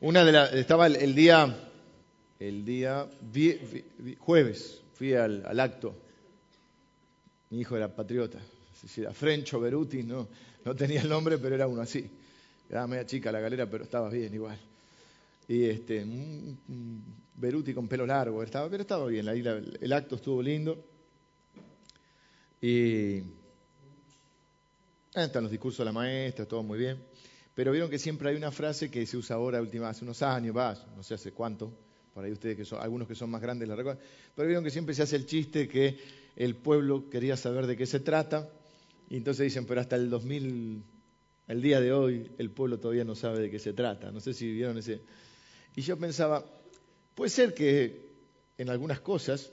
Una de las, estaba el, día, el día jueves, fui al, acto. Mi hijo era patriota, era Frencho Beruti, no, no tenía el nombre, pero era uno así. Era media chica la galera, pero estaba bien igual. Y este, Beruti con pelo largo, estaba, pero estaba bien, el acto estuvo lindo. Y están los discursos de la maestra, todo muy bien. Pero vieron que siempre hay una frase que se usa ahora, última, hace unos años, va, no sé hace cuánto, por ahí ustedes que son, algunos que son más grandes la recuerdan, pero vieron que siempre se hace el chiste que el pueblo quería saber de qué se trata, y entonces dicen, pero hasta el 2000, el día de hoy, el pueblo todavía no sabe de qué se trata. No sé si vieron ese. Y yo pensaba, puede ser que en algunas cosas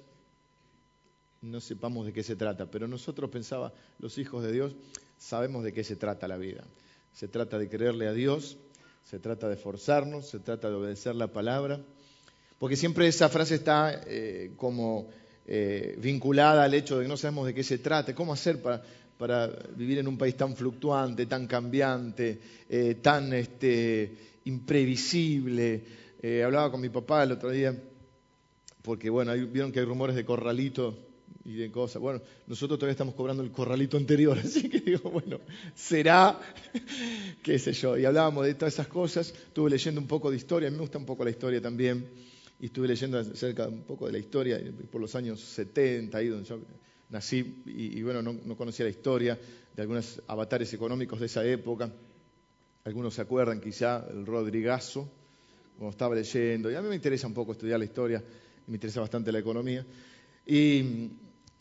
no sepamos de qué se trata, pero nosotros pensaba, los hijos de Dios, sabemos de qué se trata la vida. Se trata de creerle a Dios, se trata de esforzarnos, se trata de obedecer la palabra, porque siempre esa frase está eh, como eh, vinculada al hecho de que no sabemos de qué se trata, cómo hacer para, vivir en un país tan fluctuante, tan cambiante, eh, tan este, imprevisible. hablaba con mi papá el otro día, porque bueno, vieron que hay rumores de corralito y de cosas. Bueno, nosotros todavía estamos cobrando el corralito anterior, así que digo, bueno, será, qué sé yo. Y hablábamos de todas esas cosas, estuve leyendo un poco de historia, a mí me gusta un poco la historia también, y estuve leyendo acerca un poco de la historia por los años 70, ahí donde yo nací, y, bueno, no, no, conocía la historia de algunos avatares económicos de esa época. Algunos se acuerdan quizá el Rodrigazo, cuando estaba leyendo, y a mí me interesa un poco estudiar la historia, me interesa bastante la economía. Y,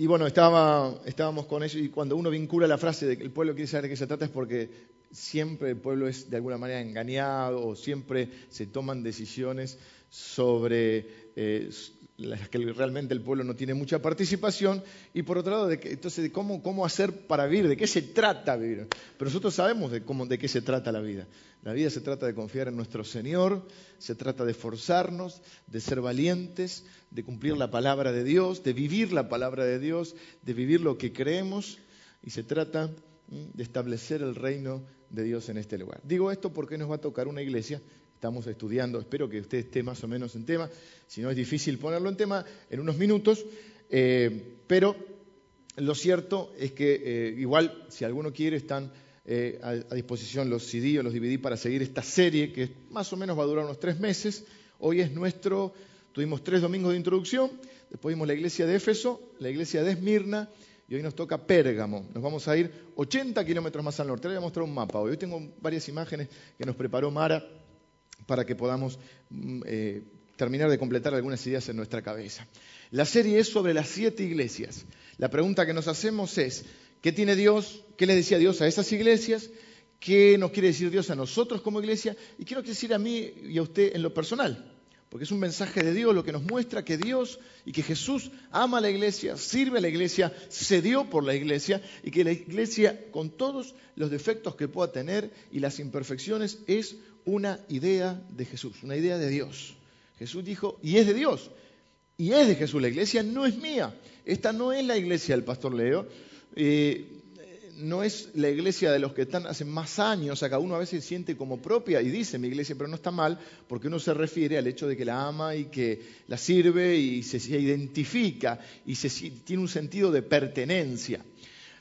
y bueno, estábamos con eso y cuando uno vincula la frase de que el pueblo quiere saber de qué se trata es porque siempre el pueblo es de alguna manera engañado o siempre se toman decisiones sobre eh, las que realmente el pueblo no tiene mucha participación, y por otro lado, de entonces, cómo, cómo hacer para vivir, de qué se trata vivir. Pero nosotros sabemos de, cómo, de qué se trata la vida. La vida se trata de confiar en nuestro Señor, se trata de esforzarnos, de ser valientes, de cumplir la palabra de Dios, de vivir la palabra de Dios, de vivir lo que creemos, y se trata de establecer el reino de Dios en este lugar. Digo esto porque nos va a tocar una iglesia estamos estudiando, espero que usted esté más o menos en tema, si no es difícil ponerlo en tema en unos minutos, eh, pero lo cierto es que eh, igual si alguno quiere están eh, a, disposición los CD o los DVD para seguir esta serie que más o menos va a durar unos tres meses. Hoy es nuestro, tuvimos tres domingos de introducción, después vimos la iglesia de Éfeso, la iglesia de Esmirna, y hoy nos toca Pérgamo. Nos vamos a ir 80 kilómetros más al norte. Le voy a mostrar un mapa. Hoy tengo varias imágenes que nos preparó Mara para que podamos mm, eh, terminar de completar algunas ideas en nuestra cabeza. La serie es sobre las siete iglesias. La pregunta que nos hacemos es, ¿qué tiene Dios? ¿Qué le decía Dios a esas iglesias? ¿Qué nos quiere decir Dios a nosotros como iglesia? ¿Y quiere decir a mí y a usted en lo personal? Porque es un mensaje de Dios lo que nos muestra que Dios y que Jesús ama a la iglesia, sirve a la iglesia, se dio por la iglesia y que la iglesia, con todos los defectos que pueda tener y las imperfecciones, es una idea de Jesús, una idea de Dios. Jesús dijo, y es de Dios, y es de Jesús. La iglesia no es mía. Esta no es la iglesia del pastor Leo. Eh, no es la iglesia de los que están hace más años, acá uno a veces siente como propia y dice mi iglesia, pero no está mal, porque uno se refiere al hecho de que la ama y que la sirve y se, identifica y se, tiene un sentido de pertenencia.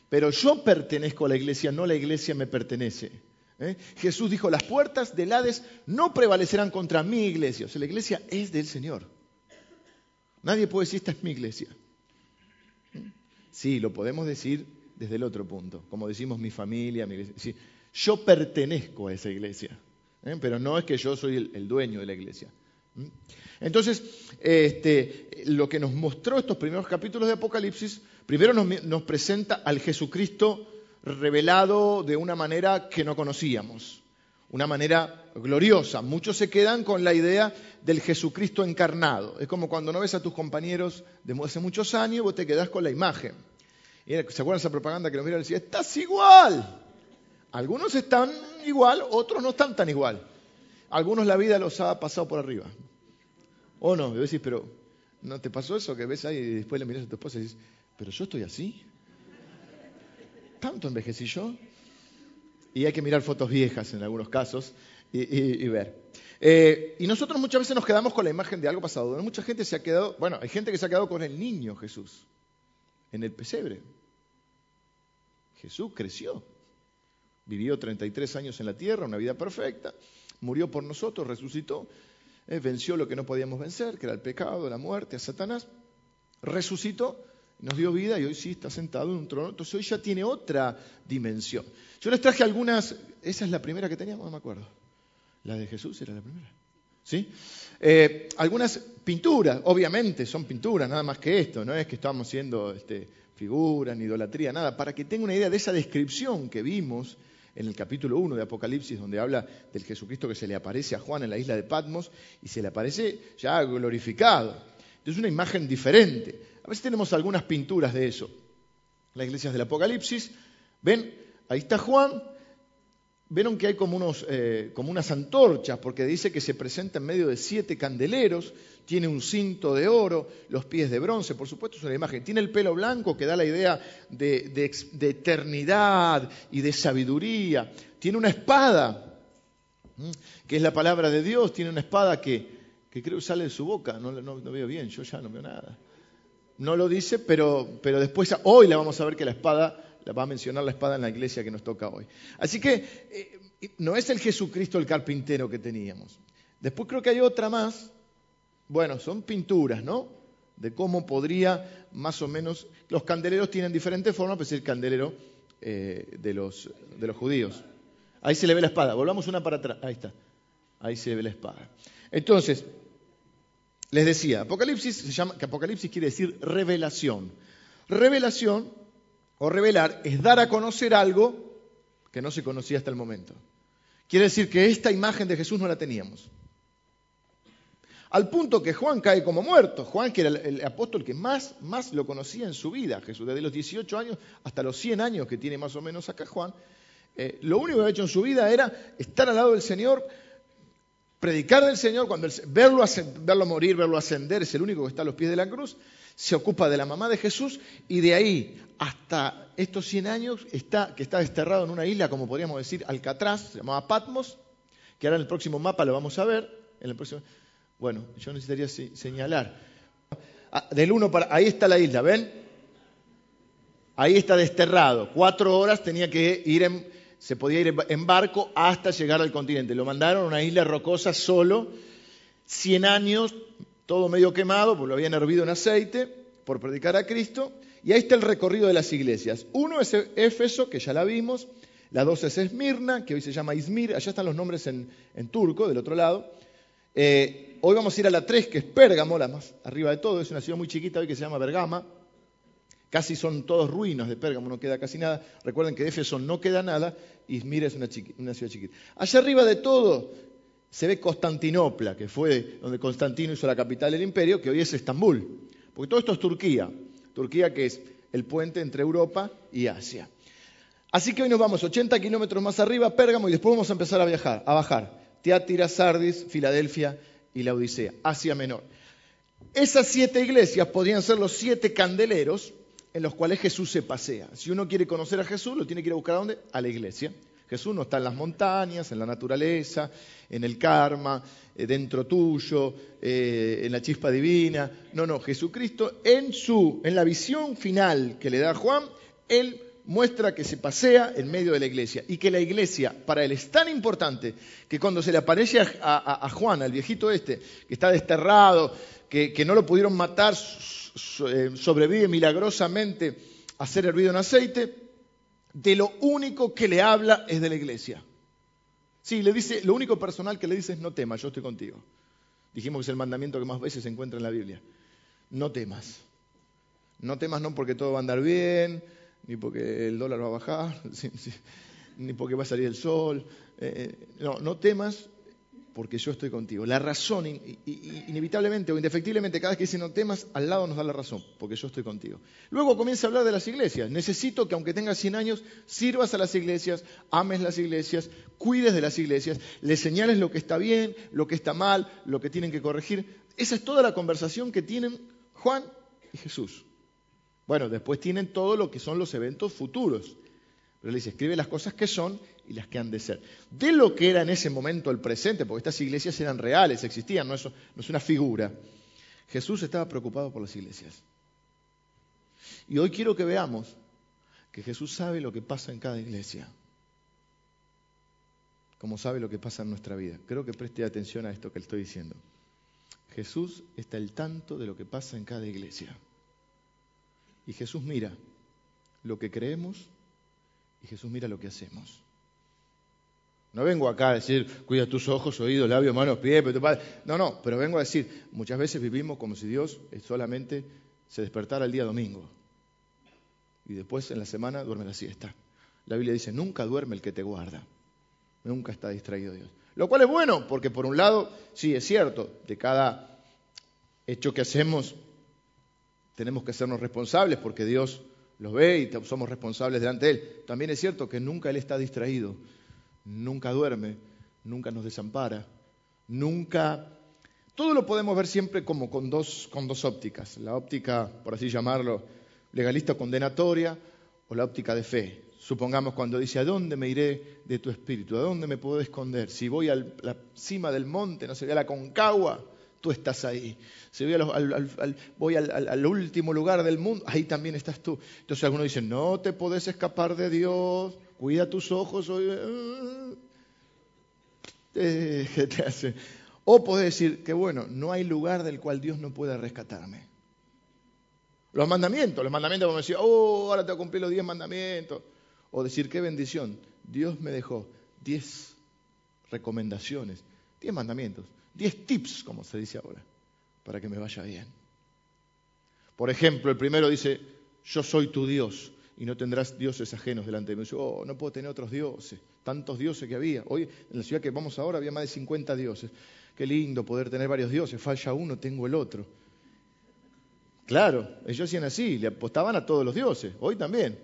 Pero yo pertenezco a la iglesia, no la iglesia me pertenece. ¿Eh? Jesús dijo, las puertas del Hades no prevalecerán contra mi iglesia. O sea, la iglesia es del Señor. Nadie puede decir, esta es mi iglesia. Sí, lo podemos decir desde el otro punto, como decimos mi familia, mi iglesia. yo pertenezco a esa iglesia, ¿eh? pero no es que yo soy el, dueño de la iglesia. ¿Mm? Entonces, este, lo que nos mostró estos primeros capítulos de Apocalipsis, primero nos presenta al Jesucristo revelado de una manera que no conocíamos, una manera gloriosa. Muchos se quedan con la idea del Jesucristo encarnado. Es como cuando no ves a tus compañeros de hace muchos años, vos te quedás con la imagen. ¿Se acuerdan esa propaganda que nos mira y decía, estás igual? Algunos están igual, otros no están tan igual. Algunos la vida los ha pasado por arriba. ¿O no? Y decís, pero ¿no te pasó eso que ves ahí y después le miras a tu esposa y dices, pero yo estoy así? ¿Tanto envejecí yo? Y hay que mirar fotos viejas en algunos casos. y, ver. Eh, y nosotros muchas veces nos quedamos con la imagen de algo pasado. Mucha gente se ha quedado, bueno, hay gente que se ha quedado con el niño Jesús en el pesebre. Jesús creció, vivió 33 años en la tierra, una vida perfecta, murió por nosotros, resucitó, eh, venció lo que no podíamos vencer, que era el pecado, la muerte, a Satanás, resucitó, nos dio vida y hoy sí está sentado en un trono, entonces hoy ya tiene otra dimensión. Yo les traje algunas, esa es la primera que teníamos, no me acuerdo. La de Jesús era la primera. ¿Sí? Eh, algunas pinturas, obviamente son pinturas, nada más que esto, no es que estamos haciendo este, figuras ni idolatría, nada, para que tenga una idea de esa descripción que vimos en el capítulo 1 de Apocalipsis, donde habla del Jesucristo que se le aparece a Juan en la isla de Patmos y se le aparece ya glorificado. Es una imagen diferente. A veces tenemos algunas pinturas de eso. Las iglesias del Apocalipsis, ven, ahí está Juan, Vieron que hay como, unos, eh, como unas antorchas, porque dice que se presenta en medio de siete candeleros, tiene un cinto de oro, los pies de bronce, por supuesto es una imagen. Tiene el pelo blanco que da la idea de, eternidad y de sabiduría. Tiene una espada, que es la palabra de Dios, tiene una espada que, creo que sale de su boca, no, no, veo bien, yo ya no veo nada. No lo dice, pero, pero después, hoy le vamos a ver que la espada va a mencionar la espada en la iglesia que nos toca hoy. Así que eh, no es el Jesucristo el carpintero que teníamos. Después creo que hay otra más. Bueno, son pinturas, ¿no? De cómo podría más o menos... Los candeleros tienen diferentes formas, pero es el candelero eh, de, los, de los judíos. Ahí se le ve la espada. Volvamos una para atrás. Ahí está. Ahí se ve la espada. Entonces, les decía, Apocalipsis se llama, que Apocalipsis quiere decir revelación. Revelación o revelar es dar a conocer algo que no se conocía hasta el momento. Quiere decir que esta imagen de Jesús no la teníamos. Al punto que Juan cae como muerto. Juan, que era el, apóstol que más, más lo conocía en su vida, Jesús, desde los 18 años hasta los 100 años que tiene más o menos acá Juan, eh, lo único que había hecho en su vida era estar al lado del Señor, predicar del Señor, verlo, verlo morir, verlo ascender, es el único que está a los pies de la cruz, se ocupa de la mamá de Jesús y de ahí hasta estos 100 años está, que está desterrado en una isla, como podríamos decir, Alcatraz, se llamaba Patmos, que ahora en el próximo mapa lo vamos a ver. En el próximo, bueno, yo necesitaría señalar. Ah, del 1 para. Ahí está la isla, ¿ven? Ahí está desterrado. Cuatro horas tenía que ir en, se podía ir en barco hasta llegar al continente. Lo mandaron a una isla rocosa solo, 100 años todo medio quemado, porque lo habían hervido en aceite por predicar a Cristo. Y ahí está el recorrido de las iglesias. Uno es Éfeso, que ya la vimos. La dos es Esmirna, que hoy se llama Izmir. Allá están los nombres en, turco, del otro lado. Eh, hoy vamos a ir a la tres, que es Pérgamo, la más arriba de todo. Es una ciudad muy chiquita hoy que se llama Bergama. Casi son todos ruinos de Pérgamo, no queda casi nada. Recuerden que de Éfeso no queda nada. Izmir es una, ciudad chiquita. Allá arriba de todo se ve Constantinopla, que fue donde Constantino hizo la capital del imperio, que hoy es Estambul. Porque todo esto es Turquía. Turquía que es el puente entre Europa y Asia. Así que hoy nos vamos 80 kilómetros más arriba, Pérgamo, y después vamos a empezar a viajar, a bajar. Teátira, Sardis, Filadelfia y la Odisea, Asia Menor. Esas siete iglesias podrían ser los siete candeleros en los cuales Jesús se pasea. Si uno quiere conocer a Jesús, lo tiene que ir a buscar a dónde? A la iglesia. Jesús no está en las montañas, en la naturaleza, en el karma, eh, dentro tuyo, eh, en la chispa divina. No, no, Jesucristo en su, en la visión final que le da Juan, él muestra que se pasea en medio de la iglesia y que la iglesia para él es tan importante que cuando se le aparece a, Juan, al viejito este, que está desterrado, que, que no lo pudieron matar, sobrevive milagrosamente a ser hervido en aceite, de lo único que le habla es de la iglesia. Sí, le dice, lo único personal que le dice es no temas, yo estoy contigo. Dijimos que es el mandamiento que más veces se encuentra en la Biblia. No temas. No temas no porque todo va a andar bien, ni porque el dólar va a bajar, ni porque va a salir el sol. Eh, eh, no, no temas porque yo estoy contigo. La razón, inevitablemente o indefectiblemente, cada vez que dice no temas, al lado nos da la razón, porque yo estoy contigo. Luego comienza a hablar de las iglesias. Necesito que aunque tengas 100 años, sirvas a las iglesias, ames las iglesias, cuides de las iglesias, les señales lo que está bien, lo que está mal, lo que tienen que corregir. Esa es toda la conversación que tienen Juan y Jesús. Bueno, después tienen todo lo que son los eventos futuros. Pero le dice, escribe las cosas que son y las que han de ser. De lo que era en ese momento el presente, porque estas iglesias eran reales, existían, no es, no es una figura. Jesús estaba preocupado por las iglesias. Y hoy quiero que veamos que Jesús sabe lo que pasa en cada iglesia, como sabe lo que pasa en nuestra vida. Creo que preste atención a esto que le estoy diciendo. Jesús está al tanto de lo que pasa en cada iglesia. Y Jesús mira lo que creemos y Jesús mira lo que hacemos. No vengo acá a decir, cuida tus ojos, oídos, labios, manos, pies, pero No, no, pero vengo a decir, muchas veces vivimos como si Dios solamente se despertara el día domingo. Y después en la semana duerme la siesta. La Biblia dice, nunca duerme el que te guarda. Nunca está distraído Dios. Lo cual es bueno, porque por un lado, sí, es cierto, de cada hecho que hacemos tenemos que hacernos responsables porque Dios los ve y somos responsables delante de Él. También es cierto que nunca Él está distraído, nunca duerme, nunca nos desampara, nunca... Todo lo podemos ver siempre como con dos, con dos ópticas. La óptica, por así llamarlo, legalista condenatoria o la óptica de fe. Supongamos cuando dice, ¿a dónde me iré de tu espíritu? ¿A dónde me puedo esconder? Si voy a la cima del monte, no se ve a la concagua, tú estás ahí. Si voy, al, voy al, último lugar del mundo, ahí también estás tú. Entonces algunos dicen, no te podés escapar de Dios, cuida tus ojos. Eh, ¿Qué te hace? O podés decir que bueno, no hay lugar del cual Dios no pueda rescatarme. Los mandamientos, los mandamientos, como decir, oh, ahora te cumplir los diez mandamientos. O decir, qué bendición, Dios me dejó diez recomendaciones, diez mandamientos, diez tips, como se dice ahora, para que me vaya bien. Por ejemplo, el primero dice, yo soy tu Dios y no tendrás dioses ajenos delante de mí. oh, no puedo tener otros dioses, tantos dioses que había. Hoy en la ciudad que vamos ahora había más de 50 dioses. Qué lindo poder tener varios dioses, falla uno, tengo el otro. Claro, ellos hacían así, le apostaban a todos los dioses, hoy también.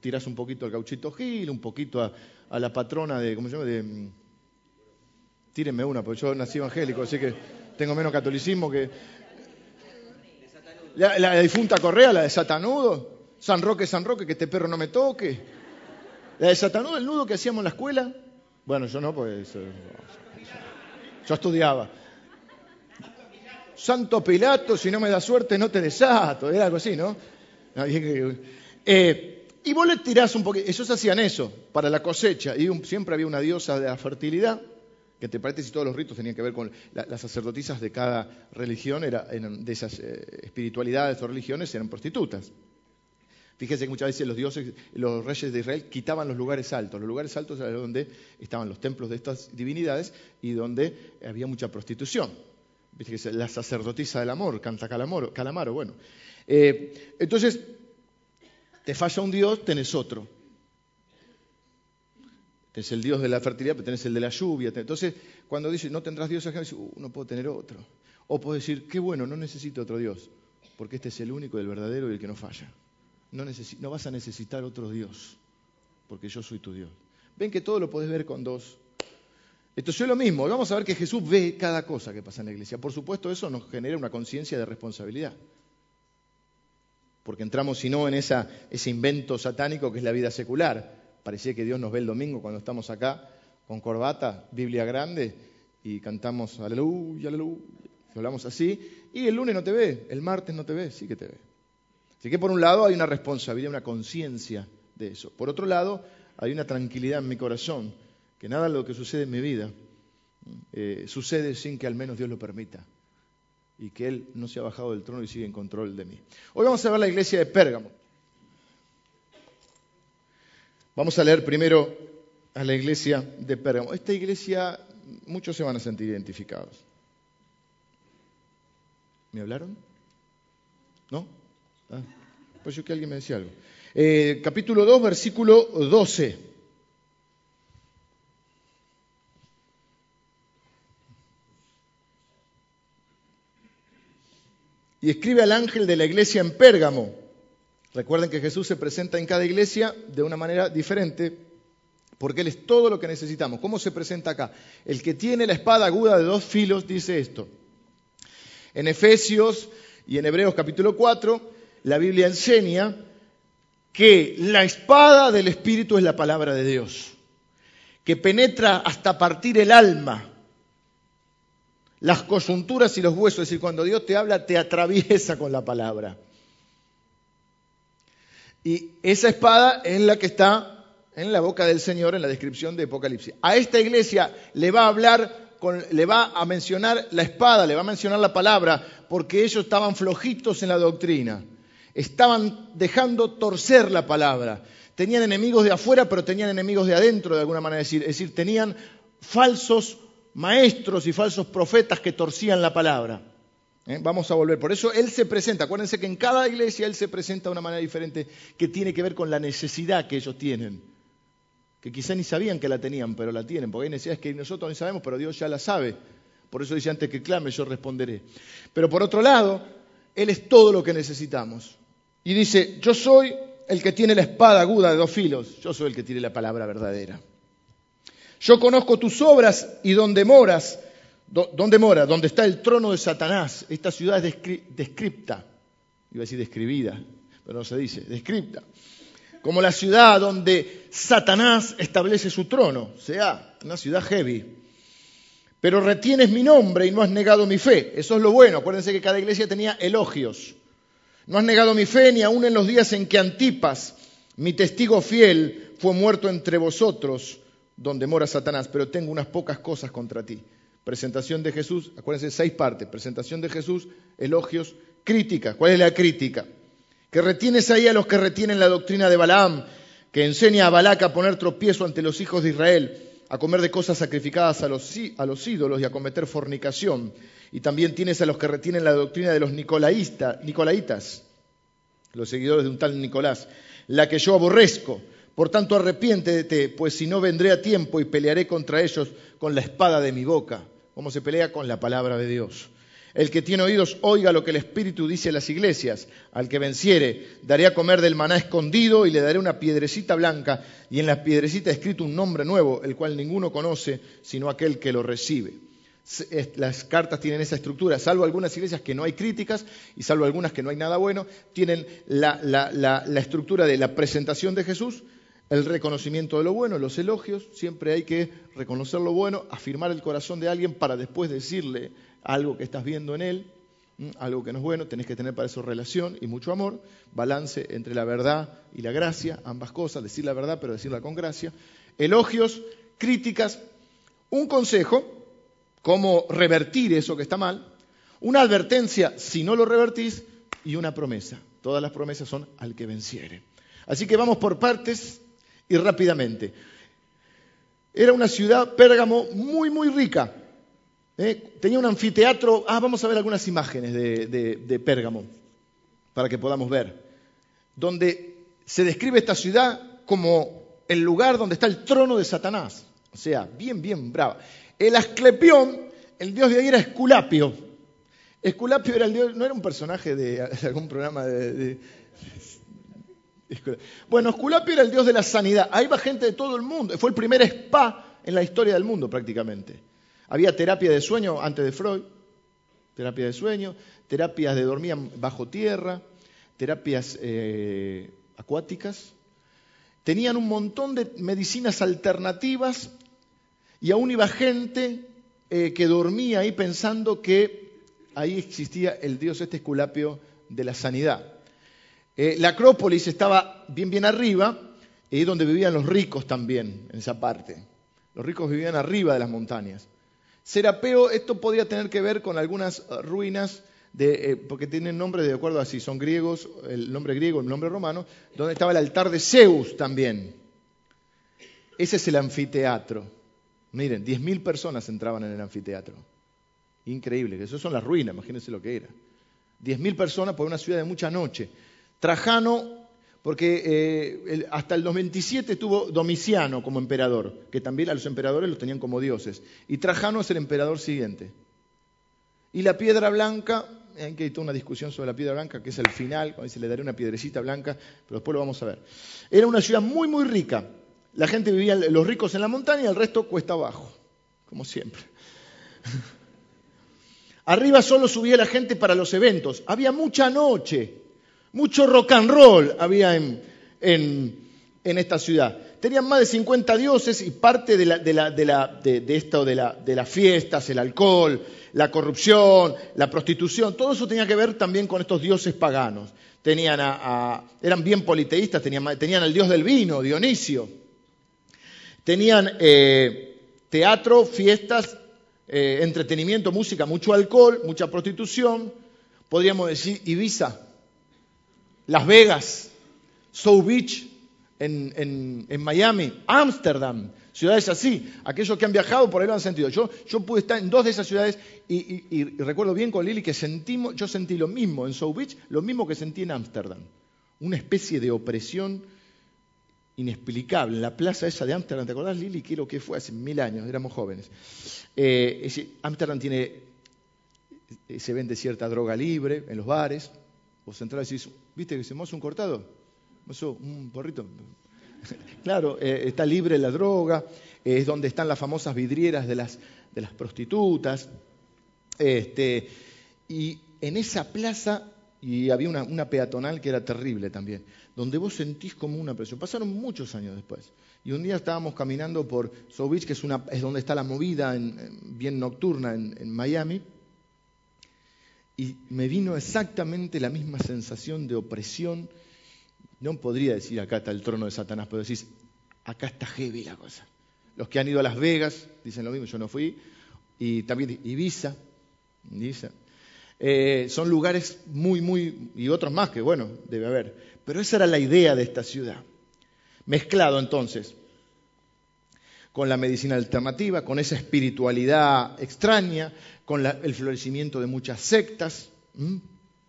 Tirás un poquito al gauchito Gil, un poquito a, la patrona de, ¿cómo se llama? De, mm, tírenme una, porque yo nací evangélico, así que tengo menos catolicismo que... La, la difunta Correa, la de Satanudo, San Roque, San Roque, que este perro no me toque. La de Satanudo, el nudo que hacíamos en la escuela. Bueno, yo no, pues... Yo estudiaba. Santo Pilato, si no me da suerte no te desato, era algo así, ¿no? Eh, y vos le tirás un poquito, ellos hacían eso para la cosecha, y siempre había una diosa de la fertilidad, que te parece si todos los ritos tenían que ver con las sacerdotisas de cada religión, era, de esas eh, espiritualidades o religiones eran prostitutas. Fíjese que muchas veces los dioses, los reyes de Israel quitaban los lugares altos. Los lugares altos eran donde estaban los templos de estas divinidades y donde había mucha prostitución. La sacerdotisa del amor, canta Calamaro, bueno. Eh, entonces, te falla un Dios, tenés otro. Tenés el Dios de la fertilidad, pero tenés el de la lluvia. Entonces, cuando dices, no tendrás Dios uh, no puedo tener otro. O puedes decir, qué bueno, no necesito otro Dios, porque este es el único, el verdadero y el que no falla. No, vas a necesitar otro Dios, porque yo soy tu Dios. Ven que todo lo podés ver con dos esto es lo mismo. Vamos a ver que Jesús ve cada cosa que pasa en la iglesia. Por supuesto, eso nos genera una conciencia de responsabilidad. Porque entramos, si no, en ese invento satánico que es la vida secular. Parecía que Dios nos ve el domingo cuando estamos acá con corbata, Biblia grande, y cantamos aleluya, aleluya. Hablamos así, y el lunes no te ve, el martes no te ve, sí que te ve. Así que por un lado hay una responsabilidad, una conciencia de eso. Por otro lado, hay una tranquilidad en mi corazón que nada de lo que sucede en mi vida eh, sucede sin que al menos Dios lo permita y que Él no se ha bajado del trono y sigue en control de mí. Hoy vamos a ver la iglesia de Pérgamo. Vamos a leer primero a la iglesia de Pérgamo. Esta iglesia, muchos se van a sentir identificados. ¿Me hablaron? ¿No? Ah, pues yo que alguien me decía algo. Eh, capítulo 2, versículo 12. y escribe al ángel de la iglesia en Pérgamo. Recuerden que Jesús se presenta en cada iglesia de una manera diferente, porque Él es todo lo que necesitamos. ¿Cómo se presenta acá? El que tiene la espada aguda de dos filos dice esto. En Efesios y en Hebreos capítulo 4, la Biblia enseña que la espada del Espíritu es la palabra de Dios. que penetra hasta partir el alma, las coyunturas y los huesos. Es decir, cuando Dios te habla, te atraviesa con la palabra. Y esa espada es la que está en la boca del Señor en la descripción de Apocalipsis. A esta iglesia le va a hablar, le va a mencionar la espada, le va a mencionar la palabra, porque ellos estaban flojitos en la doctrina. Estaban dejando torcer la palabra. Tenían enemigos de afuera, pero tenían enemigos de adentro, de alguna manera. decir, es decir tenían falsos maestros y falsos profetas que torcían la palabra. ¿Eh? Vamos a volver. Por eso Él se presenta. Acuérdense que en cada iglesia Él se presenta de una manera diferente que tiene que ver con la necesidad que ellos tienen. Que quizá ni sabían que la tenían, pero la tienen. Porque hay necesidades que nosotros ni sabemos, pero Dios ya la sabe. Por eso dice antes que clame, yo responderé. Pero por otro lado, Él es todo lo que necesitamos. Y dice, yo soy el que tiene la espada aguda de dos filos. Yo soy el que tiene la palabra verdadera. Yo conozco tus obras y donde moras ¿Dónde mora? Donde está el trono de Satanás. Esta ciudad es descripta. Iba a decir describida, pero no se dice, descripta. Como la ciudad donde Satanás establece su trono. Sea, una ciudad heavy. Pero retienes mi nombre y no has negado mi fe. Eso es lo bueno. Acuérdense que cada iglesia tenía elogios. No has negado mi fe ni aun en los días en que Antipas, mi testigo fiel, fue muerto entre vosotros, donde mora Satanás. Pero tengo unas pocas cosas contra ti presentación de Jesús, acuérdense, seis partes, presentación de Jesús, elogios, crítica. ¿Cuál es la crítica? Que retienes ahí a los que retienen la doctrina de Balaam, que enseña a Balac a poner tropiezo ante los hijos de Israel, a comer de cosas sacrificadas a los, a los ídolos y a cometer fornicación. Y también tienes a los que retienen la doctrina de los nicolaitas, los seguidores de un tal Nicolás, la que yo aborrezco por tanto, arrepiéntete, pues si no vendré a tiempo y pelearé contra ellos con la espada de mi boca, como se pelea con la palabra de Dios. El que tiene oídos, oiga lo que el Espíritu dice a las iglesias. Al que venciere, daré a comer del maná escondido y le daré una piedrecita blanca y en la piedrecita escrito un nombre nuevo, el cual ninguno conoce, sino aquel que lo recibe. Las cartas tienen esa estructura, salvo algunas iglesias que no hay críticas y salvo algunas que no hay nada bueno, tienen la, la estructura de la presentación de Jesús, el reconocimiento de lo bueno, los elogios, siempre hay que reconocer lo bueno, afirmar el corazón de alguien para después decirle algo que estás viendo en él, algo que no es bueno, tenés que tener para eso relación y mucho amor, balance entre la verdad y la gracia, ambas cosas, decir la verdad pero decirla con gracia, elogios, críticas, un consejo, cómo revertir eso que está mal, una advertencia si no lo revertís y una promesa. Todas las promesas son al que venciere. Así que vamos por partes y rápidamente. Era una ciudad, Pérgamo, muy, muy rica. ¿Eh? Tenía un anfiteatro. Ah, vamos a ver algunas imágenes de, de Pérgamo para que podamos ver. Donde se describe esta ciudad como el lugar donde está el trono de Satanás. O sea, bien, bien brava. El Asclepión, el dios de ahí era Esculapio. Esculapio era el dios, no era un personaje de, algún programa de, bueno, Esculapio era el dios de la sanidad. Ahí va gente de todo el mundo. Fue el primer spa en la historia del mundo prácticamente. Había terapia de sueño antes de Freud, terapia de sueño, terapias de dormir bajo tierra, terapias eh, acuáticas. Tenían un montón de medicinas alternativas y aún iba gente eh, que dormía ahí pensando que ahí existía el dios este Esculapio de la sanidad. Eh, la Acrópolis estaba bien, bien arriba, y ahí donde vivían los ricos también, en esa parte. Los ricos vivían arriba de las montañas. Serapeo, esto podría tener que ver con algunas ruinas, de, eh, porque tienen nombre de acuerdo a si son griegos, el nombre griego, el nombre romano, donde estaba el altar de Zeus también. Ese es el anfiteatro. Miren, 10.000 personas entraban en el anfiteatro. Increíble, que eso son las ruinas, imagínense lo que era. 10.000 personas por una ciudad de mucha noche. Trajano, porque eh, hasta el 97 tuvo Domiciano como emperador, que también a los emperadores los tenían como dioses. Y Trajano es el emperador siguiente. Y la piedra blanca, hay que una discusión sobre la piedra blanca, que es el final, cuando se le daré una piedrecita blanca, pero después lo vamos a ver. Era una ciudad muy, muy rica. La gente vivía, los ricos en la montaña y el resto cuesta abajo, como siempre. Arriba solo subía la gente para los eventos. Había mucha noche. Mucho rock and roll había en, en esta ciudad. Tenían más de 50 dioses y parte de, esto de, las fiestas, el alcohol, la corrupción, la prostitución, todo eso tenía que ver también con estos dioses paganos. Tenían eran bien politeístas, tenían, tenían al dios del vino, Dionisio. Tenían eh, teatro, fiestas, eh, entretenimiento, música, mucho alcohol, mucha prostitución. Podríamos decir Ibiza, Las Vegas, South Beach, en, Miami, Ámsterdam, ciudades así. Aquellos que han viajado por ahí lo han sentido. Yo, yo pude estar en dos de esas ciudades y, recuerdo bien con Lili que sentimos, yo sentí lo mismo en South Beach, lo mismo que sentí en Ámsterdam. Una especie de opresión inexplicable. En la plaza esa de Ámsterdam, ¿te acordás, Lili? ¿Qué lo que fue hace mil años? Éramos jóvenes. Eh, Ámsterdam tiene, eh, se vende cierta droga libre en los bares. Vos entras y decís, ¿viste que se un cortado? un porrito. claro, eh, está libre la droga, es donde están las famosas vidrieras de las, de las prostitutas. Este, y en esa plaza, y había una, peatonal que era terrible también, donde vos sentís como una presión. Pasaron muchos años después. Y un día estábamos caminando por Beach, que es, una, es donde está la movida bien nocturna en Miami, y me vino exactamente la misma sensación de opresión no podría decir acá está el trono de Satanás, pero decís, acá está heavy la cosa. Los que han ido a Las Vegas dicen lo mismo, yo no fui, y también Ibiza, Ibiza. Eh, son lugares muy, muy, y otros más que, bueno, debe haber. Pero esa era la idea de esta ciudad. Mezclado entonces con la medicina alternativa, con esa espiritualidad extraña, con el florecimiento de muchas sectas.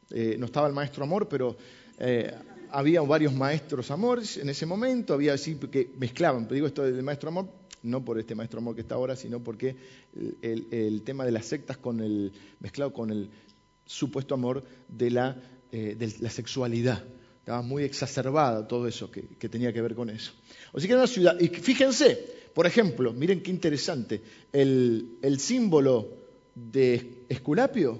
Eh, no estaba el maestro amor, pero eh, había varios maestros amores en ese momento, había así que mezclaban, pero digo esto del maestro amor, no por este maestro amor que está ahora, sino porque el, tema de las sectas con el, mezclado con el supuesto amor de la, eh, sexualidad. Estaba muy exacerbada todo eso que, tenía que ver con eso. O que era una ciudad, y fíjense, por ejemplo, miren qué interesante, el, símbolo de Esculapio,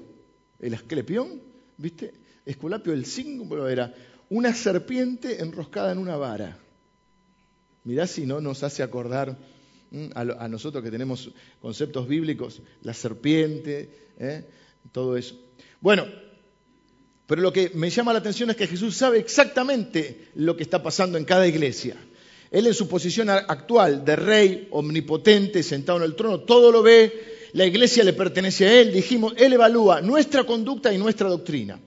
el Asclepión, ¿viste? Esculapio, el símbolo era una serpiente enroscada en una vara. Mirá si no nos hace acordar a, nosotros que tenemos conceptos bíblicos, la serpiente, ¿eh? todo eso. Bueno, pero lo que me llama la atención es que Jesús sabe exactamente lo que está pasando en cada iglesia. Él en su posición actual de rey omnipotente, sentado en el trono, todo lo ve, la iglesia le pertenece a Él, dijimos, Él evalúa nuestra conducta y nuestra doctrina.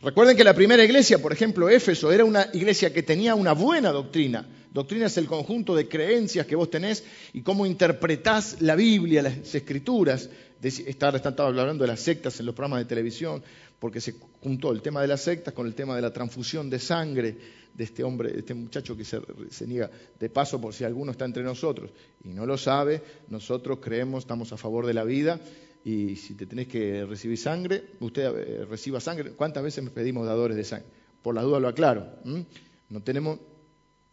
Recuerden que la primera iglesia, por ejemplo, Éfeso, era una iglesia que tenía una buena doctrina. Doctrina es el conjunto de creencias que vos tenés y cómo interpretás la Biblia, las escrituras. Estaba hablando de las sectas en los programas de televisión, porque se juntó el tema de las sectas con el tema de la transfusión de sangre de este hombre, de este muchacho que se, niega de paso por si alguno está entre nosotros y no lo sabe, nosotros creemos, estamos a favor de la vida y si te tenés que recibir sangre, usted eh, reciba sangre. ¿Cuántas veces me pedimos dadores de sangre? Por la duda lo aclaro. No tenemos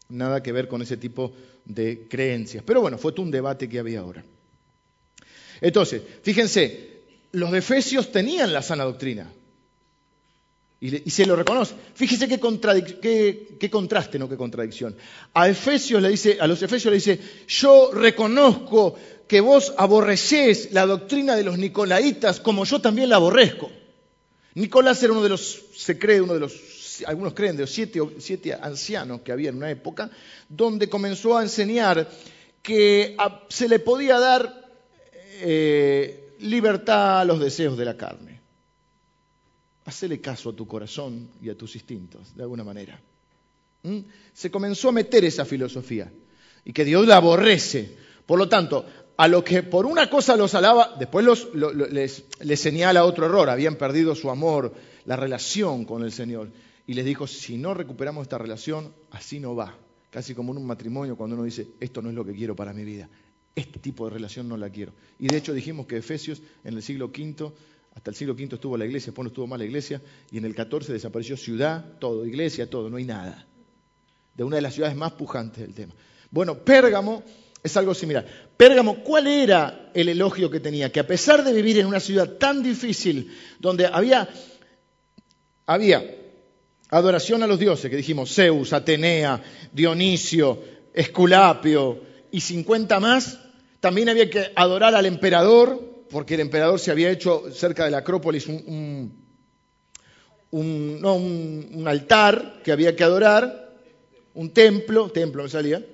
nada que ver con ese tipo de creencias. Pero bueno, fue todo un debate que había ahora. Entonces, fíjense, los Efesios tenían la sana doctrina. Y, se lo reconoce. Fíjese qué, qué, contraste, no qué contradicción. A, Efesios le dice, a los Efesios le dice, yo reconozco que vos aborrecés la doctrina de los nicolaitas como yo también la aborrezco. Nicolás era uno de los, se cree, uno de los, algunos creen, de los siete, ancianos que había en una época, donde comenzó a enseñar que se le podía dar eh, libertad a los deseos de la carne. Hacele caso a tu corazón y a tus instintos, de alguna manera. ¿Mm? Se comenzó a meter esa filosofía y que Dios la aborrece. Por lo tanto, a lo que por una cosa los alaba, después les, señala otro error, habían perdido su amor, la relación con el Señor. Y les dijo, si no recuperamos esta relación, así no va. Casi como en un matrimonio cuando uno dice, esto no es lo que quiero para mi vida. Este tipo de relación no la quiero. Y de hecho dijimos que Efesios en el siglo V, hasta el siglo V estuvo la iglesia, después no estuvo más la iglesia, y en el XIV desapareció ciudad, todo, iglesia, todo, no hay nada. De una de las ciudades más pujantes del tema. Bueno, Pérgamo es algo similar. Pérgamo, ¿cuál era el elogio que tenía? Que a pesar de vivir en una ciudad tan difícil, donde había, había adoración a los dioses, que dijimos Zeus, Atenea, Dionisio, Esculapio y 50 más, también había que adorar al emperador, porque el emperador se había hecho cerca de la Acrópolis un, un, altar que había que adorar, un templo, templo me salía.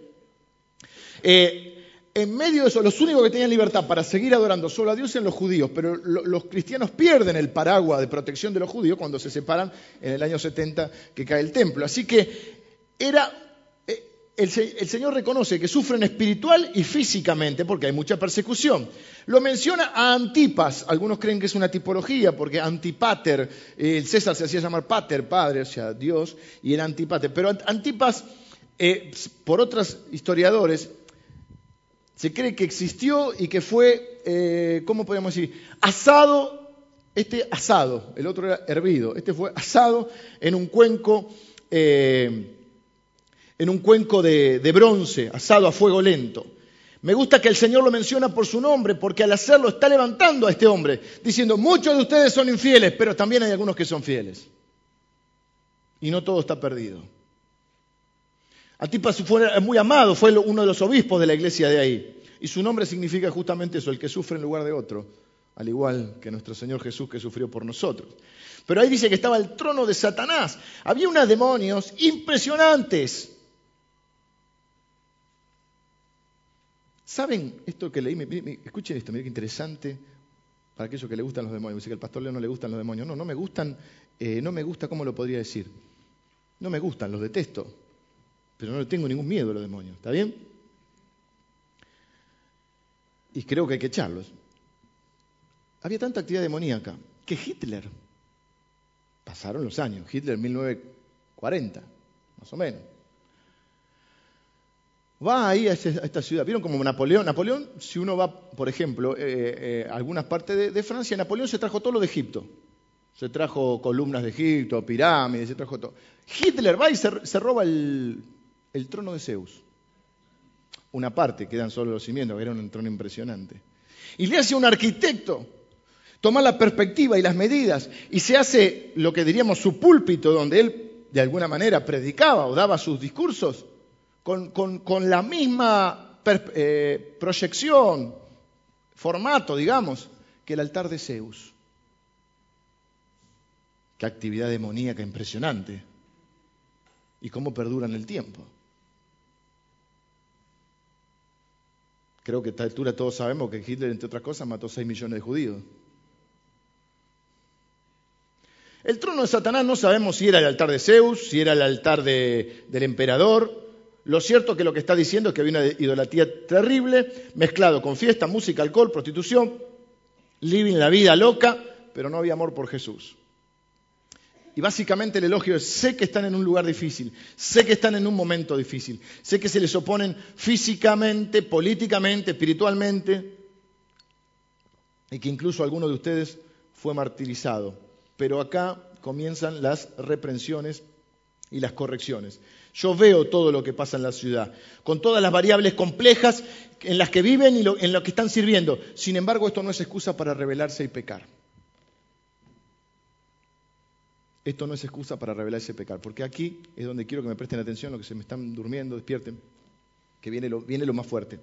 Eh, en medio de eso, los únicos que tenían libertad para seguir adorando solo a Dios eran los judíos, pero los cristianos pierden el paraguas de protección de los judíos cuando se separan en el año 70 que cae el templo. Así que era eh, el, Señor reconoce que sufren espiritual y físicamente porque hay mucha persecución. Lo menciona a Antipas, algunos creen que es una tipología porque Antipater, el César se hacía llamar Pater, padre, o sea, Dios, y era Antipater. Pero Antipas, eh, por otros historiadores, se cree que existió y que fue, eh, ¿cómo podemos decir? Asado, este asado, el otro era hervido, este fue asado en un cuenco, eh, en un cuenco de, de bronce, asado a fuego lento. Me gusta que el Señor lo menciona por su nombre, porque al hacerlo está levantando a este hombre, diciendo, muchos de ustedes son infieles, pero también hay algunos que son fieles. Y no todo está perdido. Antipas fue muy amado, fue uno de los obispos de la iglesia de ahí. Y su nombre significa justamente eso, el que sufre en lugar de otro, al igual que nuestro Señor Jesús que sufrió por nosotros. Pero ahí dice que estaba el trono de Satanás. Había unos demonios impresionantes. ¿Saben esto que leí? Escuchen esto, miren qué interesante para aquellos que le gustan los demonios. Dice que al pastor León no le gustan los demonios. No, no me gustan, eh, no me gusta, ¿cómo lo podría decir? No me gustan, los detesto pero no le tengo ningún miedo a los demonios, ¿está bien? Y creo que hay que echarlos. Había tanta actividad demoníaca que Hitler, pasaron los años, Hitler en 1940, más o menos, va ahí a, esta ciudad. ¿Vieron como Napoleón? Napoleón, si uno va, por ejemplo, eh, eh, a algunas partes de, de, Francia, Napoleón se trajo todo lo de Egipto. Se trajo columnas de Egipto, pirámides, se trajo todo. Hitler va y se roba el, el trono de Zeus. Una parte, quedan solo los cimientos, era un trono impresionante. Y le hace un arquitecto, toma la perspectiva y las medidas y se hace lo que diríamos su púlpito, donde él de alguna manera predicaba o daba sus discursos, con, la misma eh, proyección, formato, digamos, que el altar de Zeus. Qué actividad demoníaca impresionante. Y cómo perdura en el tiempo. Creo que a esta altura todos sabemos que Hitler, entre otras cosas, mató 6 millones de judíos. El trono de Satanás no sabemos si era el altar de Zeus, si era el altar del emperador. Lo cierto es que lo que está diciendo es que había una idolatría terrible, mezclado con fiesta, música, alcohol, prostitución, living la vida loca, pero no había amor por Jesús. Y básicamente el elogio es, sé que están en un lugar difícil, sé que están en un momento difícil, sé que se les oponen físicamente, políticamente, espiritualmente, y que incluso alguno de ustedes fue martirizado. Pero acá comienzan las reprensiones y las correcciones. Yo veo todo lo que pasa en la ciudad, con todas las variables complejas en las que viven y en lo que están sirviendo. Sin embargo, esto no es excusa para rebelarse y pecar. Esto no es excusa para revelar ese pecado, porque aquí es donde quiero que me presten atención, lo que se me están durmiendo, despierten, que viene lo, viene lo más fuerte.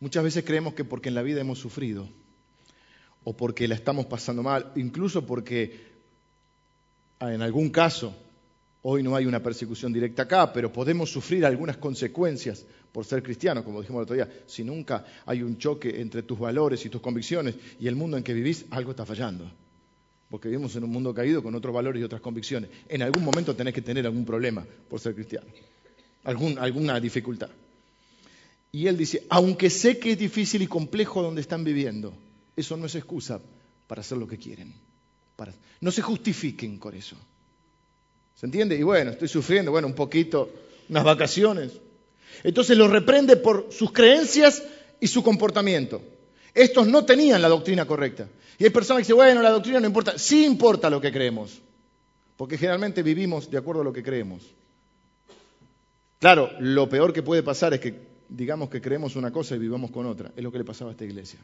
Muchas veces creemos que porque en la vida hemos sufrido, o porque la estamos pasando mal, incluso porque ah, en algún caso, hoy no hay una persecución directa acá, pero podemos sufrir algunas consecuencias por ser cristianos, como dijimos el otro día. Si nunca hay un choque entre tus valores y tus convicciones y el mundo en que vivís, algo está fallando porque vivimos en un mundo caído con otros valores y otras convicciones. En algún momento tenés que tener algún problema por ser cristiano, alguna dificultad. Y él dice, aunque sé que es difícil y complejo donde están viviendo, eso no es excusa para hacer lo que quieren. no se justifiquen con eso. ¿Se entiende? Y bueno, estoy sufriendo, bueno, un poquito, unas vacaciones. Entonces los reprende por sus creencias y su comportamiento. Estos no tenían la doctrina correcta. Y hay personas que dicen, bueno, la doctrina no importa. Sí importa lo que creemos, porque generalmente vivimos de acuerdo a lo que creemos. Claro, lo peor que puede pasar es que digamos que creemos una cosa y vivamos con otra. Es lo que le pasaba a esta iglesia.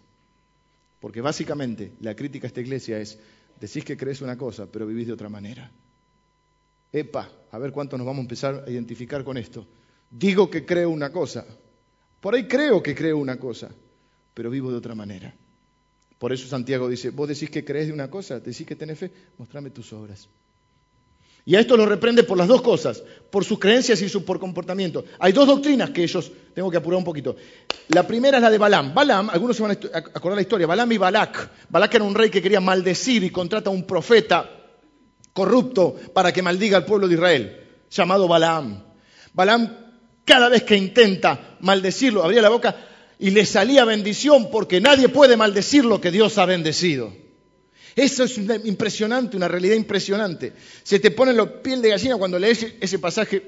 Porque básicamente la crítica a esta iglesia es, Decís que crees una cosa, pero vivís de otra manera. Epa, a ver cuánto nos vamos a empezar a identificar con esto. Digo que creo una cosa. Por ahí creo que creo una cosa, pero vivo de otra manera. Por eso Santiago dice, vos decís que crees de una cosa, decís que tenés fe, mostrame tus obras. Y a esto lo reprende por las dos cosas, por sus creencias y su por comportamiento. Hay dos doctrinas que ellos, tengo que apurar un poquito. La primera es la de Balaam. Balaam, algunos se van a acordar la historia, Balaam y Balak. Balak era un rey que quería maldecir y contrata a un profeta corrupto para que maldiga al pueblo de Israel, llamado Balaam. Balaam, cada vez que intenta maldecirlo, abría la boca y le salía bendición porque nadie puede maldecir lo que Dios ha bendecido. Eso es impresionante, una realidad impresionante. Se te pone la piel de gallina cuando lees ese pasaje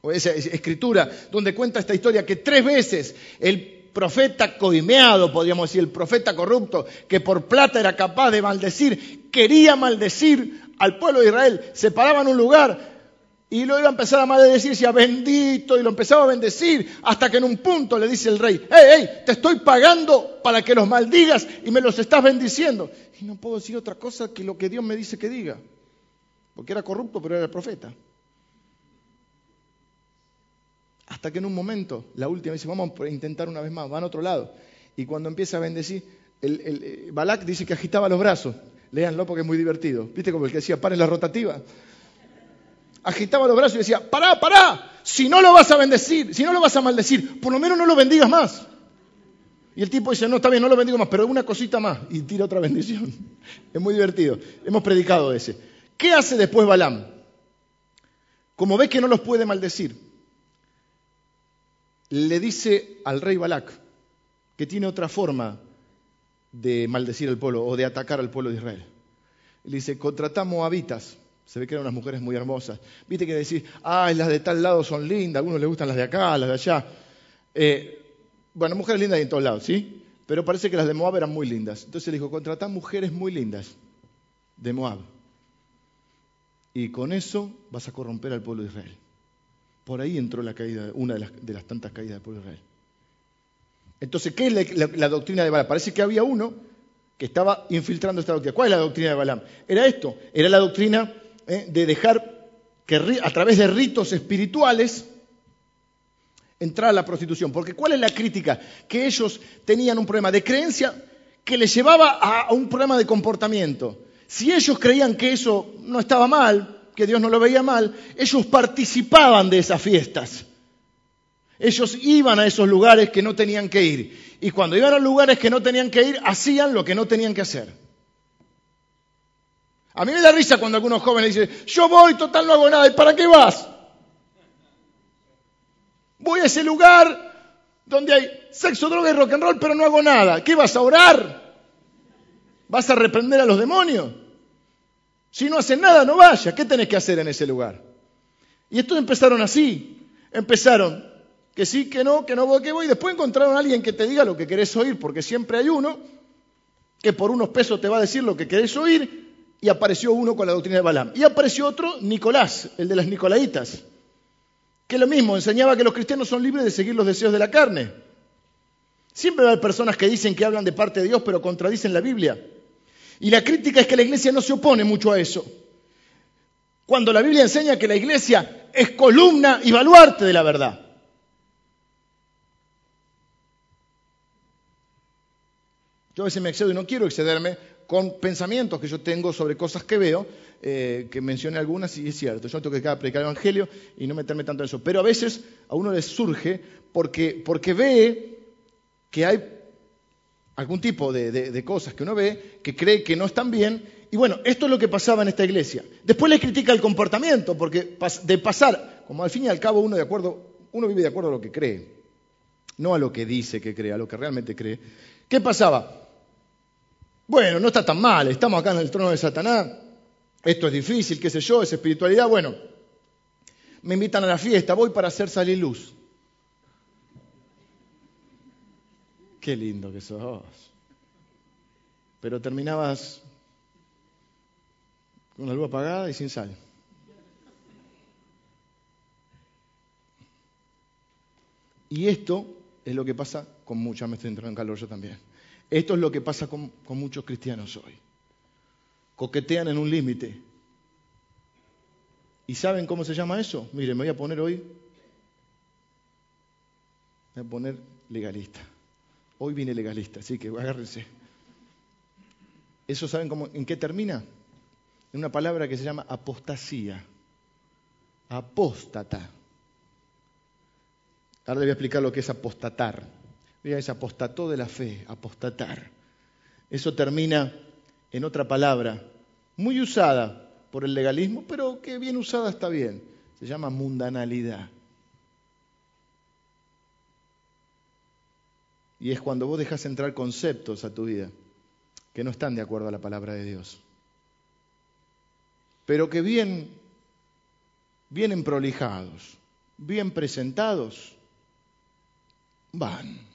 o esa escritura donde cuenta esta historia que tres veces el profeta coimeado, podríamos decir, el profeta corrupto, que por plata era capaz de maldecir, quería maldecir al pueblo de Israel, se paraba en un lugar y lo iba a empezar a maldecir, decía bendito, y lo empezaba a bendecir, hasta que en un punto le dice el rey, hey, hey, te estoy pagando para que los maldigas y me los estás bendiciendo. Y no puedo decir otra cosa que lo que Dios me dice que diga, porque era corrupto, pero era el profeta. Hasta que en un momento, la última, dice, vamos a intentar una vez más, van a otro lado. Y cuando empieza a bendecir, el, eh, Balak dice que agitaba los brazos. Léanlo porque es muy divertido. ¿Viste como el que decía, paren la rotativa? Agitaba los brazos y decía, pará, pará, si no lo vas a bendecir, si no lo vas a maldecir, por lo menos no lo bendigas más. Y el tipo dice, no, está bien, no lo bendigo más, pero una cosita más y tira otra bendición. Es muy divertido. Hemos predicado ese. ¿Qué hace después Balaam? Como ve que no los puede maldecir, le dice al rey Balac que tiene otra forma de maldecir al pueblo o de atacar al pueblo de Israel. Le dice, contratamos habitas se ve que eran unas mujeres muy hermosas. Viste que decís, ay, las de tal lado son lindas, a algunos les gustan las de acá, las de allá. Eh, bueno, mujeres lindas en todos lados, ¿sí? Pero parece que las de Moab eran muy lindas. Entonces le dijo, contratá mujeres muy lindas de Moab. Y con eso vas a corromper al pueblo de Israel. Por ahí entró la caída, una de las, de las tantas caídas del pueblo de Israel. Entonces, ¿qué es la, doctrina de Balaam? Parece que había uno que estaba infiltrando esta doctrina. ¿Cuál es la doctrina de Balaam? Era esto, era la doctrina ¿eh? de dejar que a través de ritos espirituales entrar a la prostitución. Porque ¿cuál es la crítica? Que ellos tenían un problema de creencia que les llevaba a un problema de comportamiento. Si ellos creían que eso no estaba mal, que Dios no lo veía mal, ellos participaban de esas fiestas. Ellos iban a esos lugares que no tenían que ir. Y cuando iban a lugares que no tenían que ir, hacían lo que no tenían que hacer. A mí me da risa cuando algunos jóvenes dicen, yo voy, total, no hago nada. ¿Y para qué vas? Voy a ese lugar donde hay sexo, droga y rock and roll, pero no hago nada. ¿Qué vas a orar? ¿Vas a reprender a los demonios? Si no hacen nada, no vayas. ¿Qué tenés que hacer en ese lugar? Y estos empezaron así. Empezaron que sí, que no, que no voy, que voy. Después encontraron a alguien que te diga lo que querés oír, porque siempre hay uno que por unos pesos te va a decir lo que querés oír y apareció uno con la doctrina de Balaam. Y apareció otro, Nicolás, el de las Nicolaitas, que lo mismo, enseñaba que los cristianos son libres de seguir los deseos de la carne. Siempre hay personas que dicen que hablan de parte de Dios, pero contradicen la Biblia. Y la crítica es que la iglesia no se opone mucho a eso. Cuando la Biblia enseña que la iglesia es columna y baluarte de la verdad. Yo a veces me excedo y no quiero excederme con pensamientos que yo tengo sobre cosas que veo, eh, que mencioné algunas y es cierto, yo no tengo que predicar el Evangelio y no meterme tanto en eso, pero a veces a uno le surge porque, porque ve que hay algún tipo de, cosas que uno ve, que cree que no están bien, y bueno, esto es lo que pasaba en esta iglesia. Después le critica el comportamiento, porque de pasar, como al fin y al cabo uno de acuerdo, uno vive de acuerdo a lo que cree, no a lo que dice que cree, a lo que realmente cree. ¿Qué pasaba? Bueno, no está tan mal, estamos acá en el trono de Satanás, esto es difícil, qué sé yo, es espiritualidad, bueno, me invitan a la fiesta, voy para hacer salir luz. Qué lindo que sos. Pero terminabas con la luz apagada y sin sal. Y esto es lo que pasa con muchas, me estoy entrando en calor yo también. Esto es lo que pasa con, muchos cristianos hoy. coquetean en un límite. ¿Y saben cómo se llama eso? Miren, me voy a poner hoy, voy a poner legalista. Hoy viene legalista, así que agárrense. ¿Eso saben cómo, en qué termina? En una palabra que se llama apostasía. Apóstata. Ahora le voy a explicar lo que es apostatar. Es apostató de la fe, apostatar. Eso termina en otra palabra, muy usada por el legalismo, pero que bien usada está bien. Se llama mundanalidad. Y es cuando vos dejas entrar conceptos a tu vida que no están de acuerdo a la palabra de Dios. Pero que bien, vienen prolijados, bien presentados, van.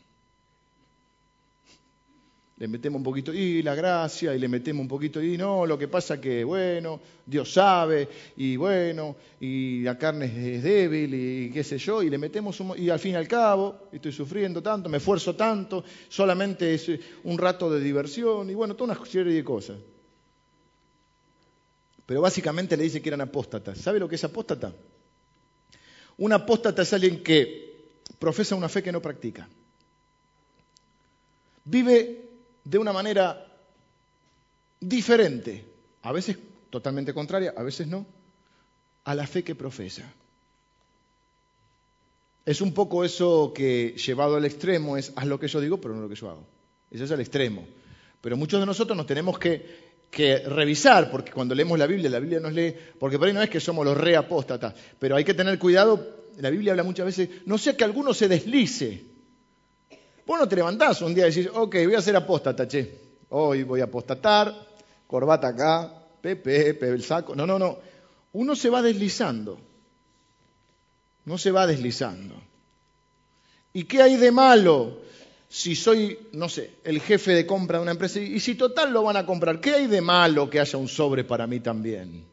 Le metemos un poquito, y la gracia, y le metemos un poquito, y no, lo que pasa que, bueno, Dios sabe, y bueno, y la carne es débil, y qué sé yo, y le metemos, un, y al fin y al cabo, estoy sufriendo tanto, me esfuerzo tanto, solamente es un rato de diversión, y bueno, toda una serie de cosas. Pero básicamente le dice que eran apóstatas. ¿Sabe lo que es apóstata? Un apóstata es alguien que profesa una fe que no practica. Vive de una manera diferente, a veces totalmente contraria, a veces no, a la fe que profesa. Es un poco eso que llevado al extremo es haz lo que yo digo, pero no lo que yo hago. Ese es el extremo. Pero muchos de nosotros nos tenemos que, revisar, porque cuando leemos la Biblia, la Biblia nos lee, porque por ahí no es que somos los reapóstatas, pero hay que tener cuidado la Biblia habla muchas veces, no sea que alguno se deslice. Vos no te levantás un día y decís, ok, voy a ser apóstata, che. Hoy voy a apostatar, corbata acá, pepe, pepe, el saco. No, no, no. Uno se va deslizando. No se va deslizando. ¿Y qué hay de malo si soy, no sé, el jefe de compra de una empresa? Y si total lo van a comprar, ¿qué hay de malo que haya un sobre para mí también?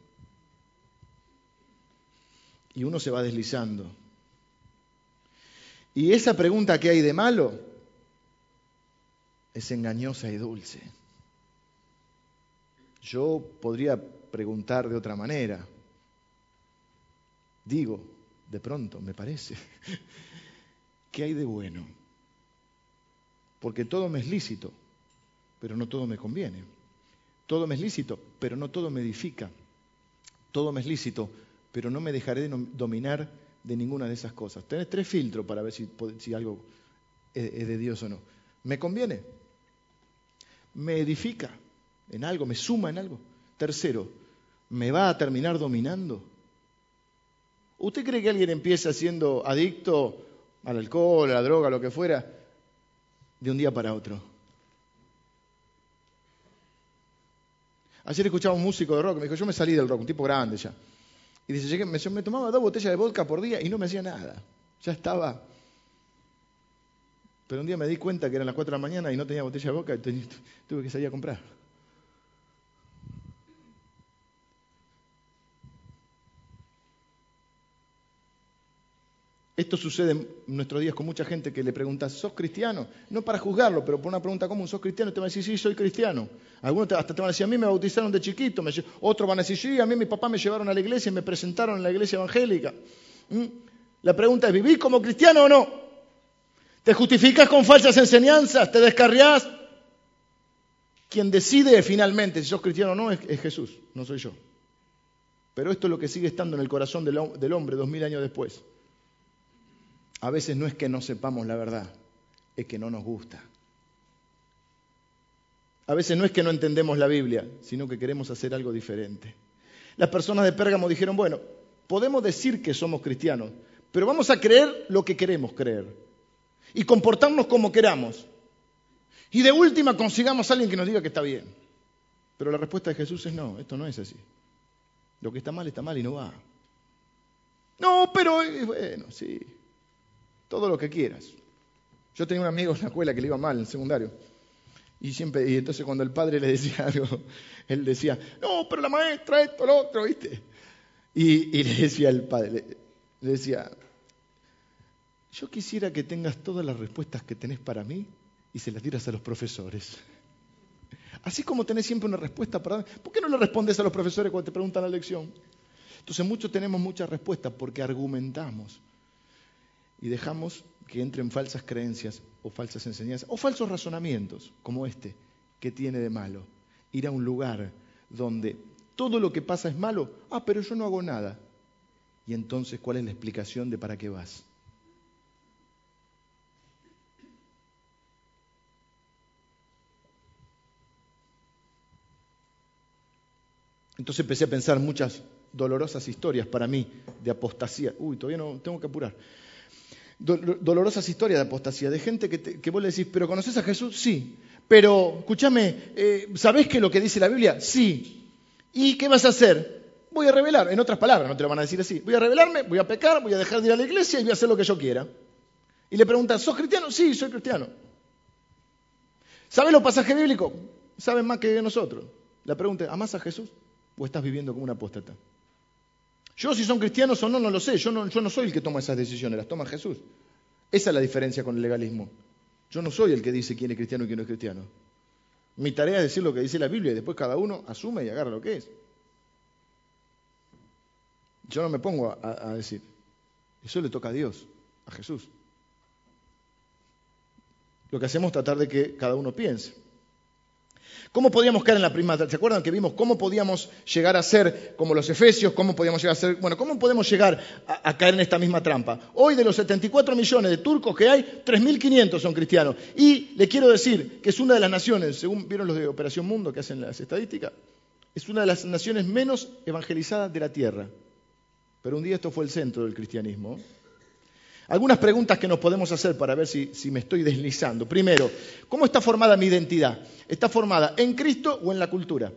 y uno se va deslizando. Y esa pregunta que hay de malo es engañosa y dulce. Yo podría preguntar de otra manera. Digo, de pronto, me parece, ¿qué hay de bueno? Porque todo me es lícito, pero no todo me conviene. Todo me es lícito, pero no todo me edifica. Todo me es lícito, pero no me dejaré dominar de ninguna de esas cosas. Tenés tres filtros para ver si, si algo es de Dios o no. ¿Me conviene? ¿Me edifica en algo? ¿Me suma en algo? Tercero, ¿me va a terminar dominando? ¿Usted cree que alguien empieza siendo adicto al alcohol, a la droga, lo que fuera, de un día para otro? Ayer escuchaba un músico de rock, me dijo, yo me salí del rock, un tipo grande ya. Y dice, llegué, me tomaba dos botellas de vodka por día y no me hacía nada. Ya estaba. Pero un día me di cuenta que eran las 4 de la mañana y no tenía botella de vodka y tuve que salir a comprar. Esto sucede en nuestros días con mucha gente que le pregunta, ¿sos cristiano? No para juzgarlo, pero por una pregunta común, ¿sos cristiano? Te van a decir, sí, soy cristiano. Algunos hasta te van a decir, a mí me bautizaron de chiquito. Otros van a decir, sí, a mí mi papá me llevaron a la iglesia y me presentaron en la iglesia evangélica. ¿Mm? La pregunta es, ¿vivís como cristiano o no? ¿Te justificas con falsas enseñanzas? ¿Te descarriás? Quien decide finalmente si sos cristiano o no es, Jesús, no soy yo. Pero esto es lo que sigue estando en el corazón del hombre dos mil años después. A veces no es que no sepamos la verdad, es que no nos gusta. A veces no es que no entendemos la Biblia, sino que queremos hacer algo diferente. Las personas de Pérgamo dijeron, bueno, podemos decir que somos cristianos, pero vamos a creer lo que queremos creer y comportarnos como queramos. Y de última consigamos a alguien que nos diga que está bien. Pero la respuesta de Jesús es no, esto no es así. Lo que está mal está mal y no va. No, pero eh, bueno, sí todo lo que quieras. Yo tenía un amigo en la escuela que le iba mal en el secundario. Y siempre, y entonces cuando el padre le decía algo, él decía, no, pero la maestra, esto, lo otro, ¿viste? Y, le decía el padre, le, decía, yo quisiera que tengas todas las respuestas que tenés para mí y se las tiras a los profesores. Así como tenés siempre una respuesta para... ¿Por qué no le respondes a los profesores cuando te preguntan la lección? Entonces muchos tenemos muchas respuestas porque argumentamos y dejamos que entren falsas creencias o falsas enseñanzas o falsos razonamientos como este. ¿Qué tiene de malo? Ir a un lugar donde todo lo que pasa es malo. Ah, pero yo no hago nada. Y entonces, ¿cuál es la explicación de para qué vas? Entonces empecé a pensar muchas dolorosas historias para mí de apostasía. Uy, todavía no tengo que apurar. dolorosas historias de apostasía, de gente que, que, vos le decís, ¿pero conoces a Jesús? Sí. Pero, escúchame, eh, ¿sabés qué es lo que dice la Biblia? Sí. ¿Y qué vas a hacer? Voy a revelar, en otras palabras, no te lo van a decir así. Voy a revelarme, voy a pecar, voy a dejar de ir a la iglesia y voy a hacer lo que yo quiera. Y le preguntan, ¿sos cristiano? Sí, soy cristiano. ¿Sabes los pasajes bíblicos? Saben más que nosotros. La pregunta, ¿amás a Jesús? ¿O estás viviendo como un apóstata? Yo si son cristianos o no, no lo sé. Yo no, soy el que toma esas decisiones, las toma Jesús. Esa es la diferencia con el legalismo. Yo no soy el que dice quién es cristiano y quién no es cristiano. Mi tarea es decir lo que dice la Biblia y después cada uno asume y agarra lo que es. Yo no me pongo a decir. Eso le toca a Dios, a Jesús. Lo que hacemos es tratar de que cada uno piense. ¿Cómo podíamos caer en la prima? ¿Se acuerdan que vimos cómo podíamos llegar a ser como los efesios? ¿Cómo podíamos llegar a ser? Bueno, ¿cómo podemos llegar a, caer en esta misma trampa? Hoy de los 74 millones de turcos que hay, 3.500 son cristianos. Y le quiero decir que es una de las naciones, según vieron los de Operación Mundo que hacen las estadísticas, es una de las naciones menos evangelizadas de la tierra. Pero un día esto fue el centro del cristianismo. Algunas preguntas que nos podemos hacer para ver si, me estoy deslizando. Primero, ¿cómo está formada mi identidad? ¿Está formada en Cristo o en la cultura?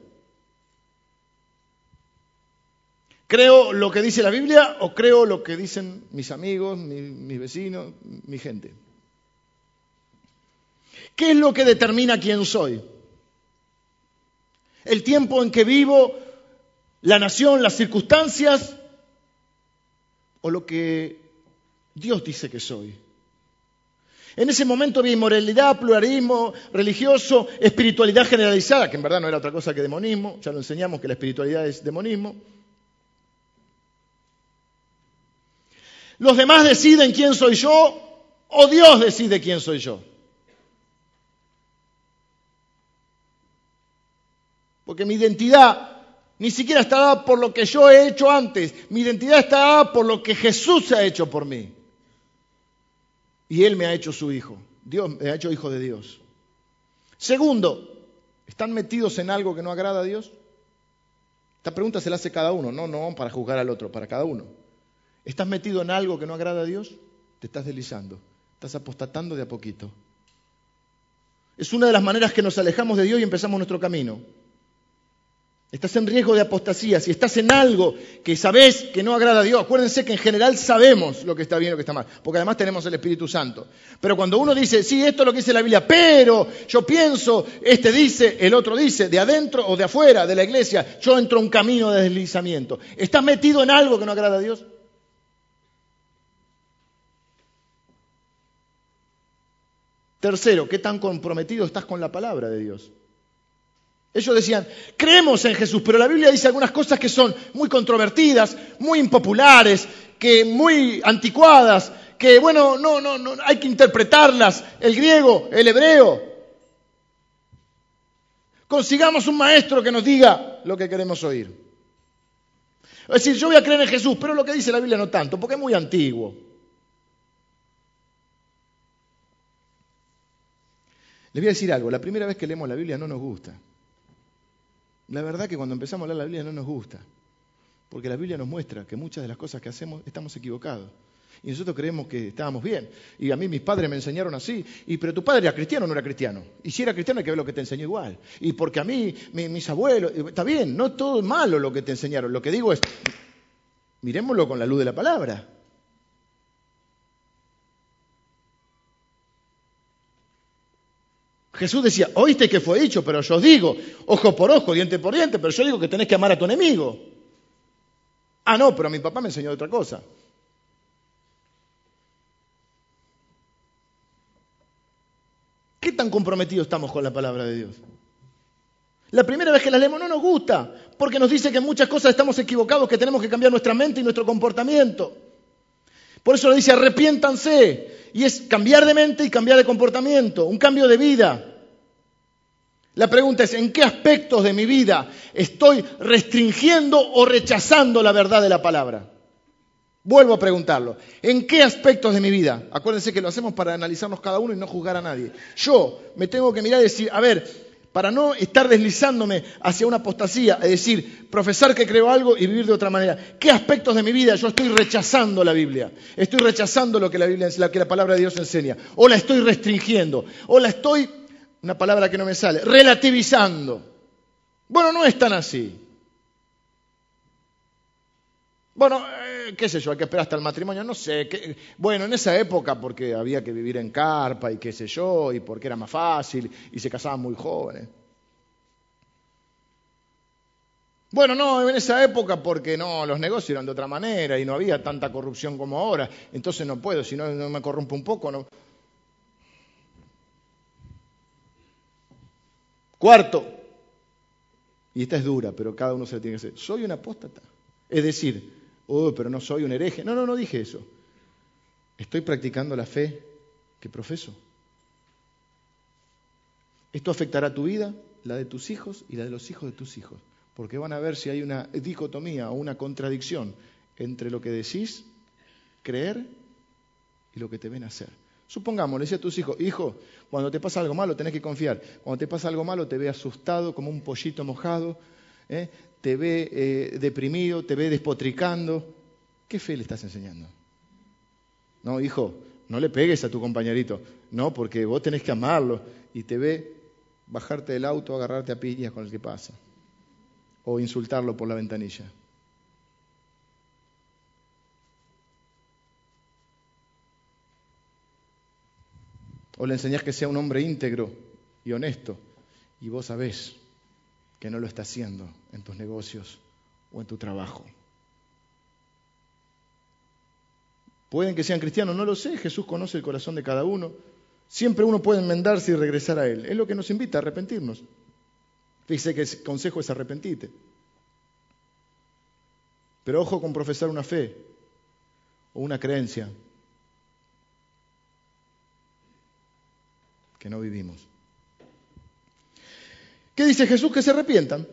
¿Creo lo que dice la Biblia o creo lo que dicen mis amigos, mis vecinos, mi gente? ¿Qué es lo que determina quién soy? ¿El tiempo en que vivo, la nación, las circunstancias o lo que Dios dice que soy. En ese momento había inmoralidad, pluralismo religioso, espiritualidad generalizada, que en verdad no era otra cosa que demonismo, ya lo enseñamos que la espiritualidad es demonismo. Los demás deciden quién soy yo o Dios decide quién soy yo. Porque mi identidad ni siquiera está dada por lo que yo he hecho antes, mi identidad está dada por lo que Jesús ha hecho por mí y Él me ha hecho su hijo. Dios me ha hecho hijo de Dios. Segundo, ¿están metidos en algo que no agrada a Dios? Esta pregunta se la hace cada uno, no, no para juzgar al otro, para cada uno. ¿Estás metido en algo que no agrada a Dios? Te estás deslizando, estás apostatando de a poquito. Es una de las maneras que nos alejamos de Dios y empezamos nuestro camino. Estás en riesgo de apostasía. Si estás en algo que sabes que no agrada a Dios, acuérdense que en general sabemos lo que está bien y lo que está mal, porque además tenemos el Espíritu Santo. Pero cuando uno dice, sí, esto es lo que dice la Biblia, pero yo pienso, este dice, el otro dice, de adentro o de afuera de la iglesia, yo entro en un camino de deslizamiento. ¿Estás metido en algo que no agrada a Dios? Tercero, ¿qué tan comprometido estás con la palabra de Dios? Ellos decían, creemos en Jesús, pero la Biblia dice algunas cosas que son muy controvertidas, muy impopulares, que muy anticuadas, que bueno, no, no, no, hay que interpretarlas, el griego, el hebreo. Consigamos un maestro que nos diga lo que queremos oír. Es decir, yo voy a creer en Jesús, pero lo que dice la Biblia no tanto, porque es muy antiguo. Les voy a decir algo, la primera vez que leemos la Biblia no nos gusta. La verdad que cuando empezamos a leer la Biblia no nos gusta, porque la Biblia nos muestra que muchas de las cosas que hacemos estamos equivocados. Y nosotros creemos que estábamos bien. Y a mí mis padres me enseñaron así. Y pero tu padre era cristiano o no era cristiano. Y si era cristiano hay que ver lo que te enseñó igual. Y porque a mí, mis abuelos, está bien, no todo es malo lo que te enseñaron. Lo que digo es, miremoslo con la luz de la palabra. Jesús decía, oíste que fue dicho, pero yo digo, ojo por ojo, diente por diente, pero yo digo que tenés que amar a tu enemigo. Ah, no, pero mi papá me enseñó otra cosa. ¿Qué tan comprometidos estamos con la palabra de Dios? La primera vez que la leemos no nos gusta, porque nos dice que en muchas cosas estamos equivocados, que tenemos que cambiar nuestra mente y nuestro comportamiento. Por eso le dice, arrepiéntanse. Y es cambiar de mente y cambiar de comportamiento, un cambio de vida. La pregunta es, ¿en qué aspectos de mi vida estoy restringiendo o rechazando la verdad de la palabra? Vuelvo a preguntarlo. ¿En qué aspectos de mi vida? Acuérdense que lo hacemos para analizarnos cada uno y no juzgar a nadie. Yo me tengo que mirar y decir, a ver, para no estar deslizándome hacia una apostasía, es decir, profesar que creo algo y vivir de otra manera. ¿Qué aspectos de mi vida yo estoy rechazando la Biblia? Estoy rechazando lo que la Biblia, la que la palabra de Dios enseña, o la estoy restringiendo, o la estoy, una palabra que no me sale, relativizando. Bueno, no es tan así. Bueno, eh, qué sé yo, hay que esperar hasta el matrimonio, no sé. bueno, en esa época porque había que vivir en carpa y qué sé yo, y porque era más fácil y se casaban muy jóvenes. Bueno, no, en esa época porque no, los negocios eran de otra manera y no había tanta corrupción como ahora, entonces no puedo, si no me corrompo un poco, no. Cuarto, y esta es dura, pero cada uno se la tiene que hacer, soy un apóstata. Es decir, oh, pero no soy un hereje. No, no, no dije eso. Estoy practicando la fe que profeso. Esto afectará tu vida, la de tus hijos y la de los hijos de tus hijos, porque van a ver si hay una dicotomía o una contradicción entre lo que decís, creer y lo que te ven hacer. Supongamos, le decía a tus hijos, hijo, cuando te pasa algo malo tenés que confiar. Cuando te pasa algo malo te ve asustado como un pollito mojado, ¿eh? te ve eh, deprimido, te ve despotricando. ¿Qué fe le estás enseñando? No, hijo, no le pegues a tu compañerito. No, porque vos tenés que amarlo. Y te ve bajarte del auto, agarrarte a piñas con el que pasa. O insultarlo por la ventanilla. O le enseñás que sea un hombre íntegro y honesto. Y vos sabés que no lo está haciendo en tus negocios o en tu trabajo. Pueden que sean cristianos, no lo sé, Jesús conoce el corazón de cada uno. Siempre uno puede enmendarse y regresar a Él. Es lo que nos invita a arrepentirnos. Dice que el consejo es arrepentirte. Pero ojo con profesar una fe o una creencia que no vivimos. ¿Qué dice Jesús? Que se arrepientan.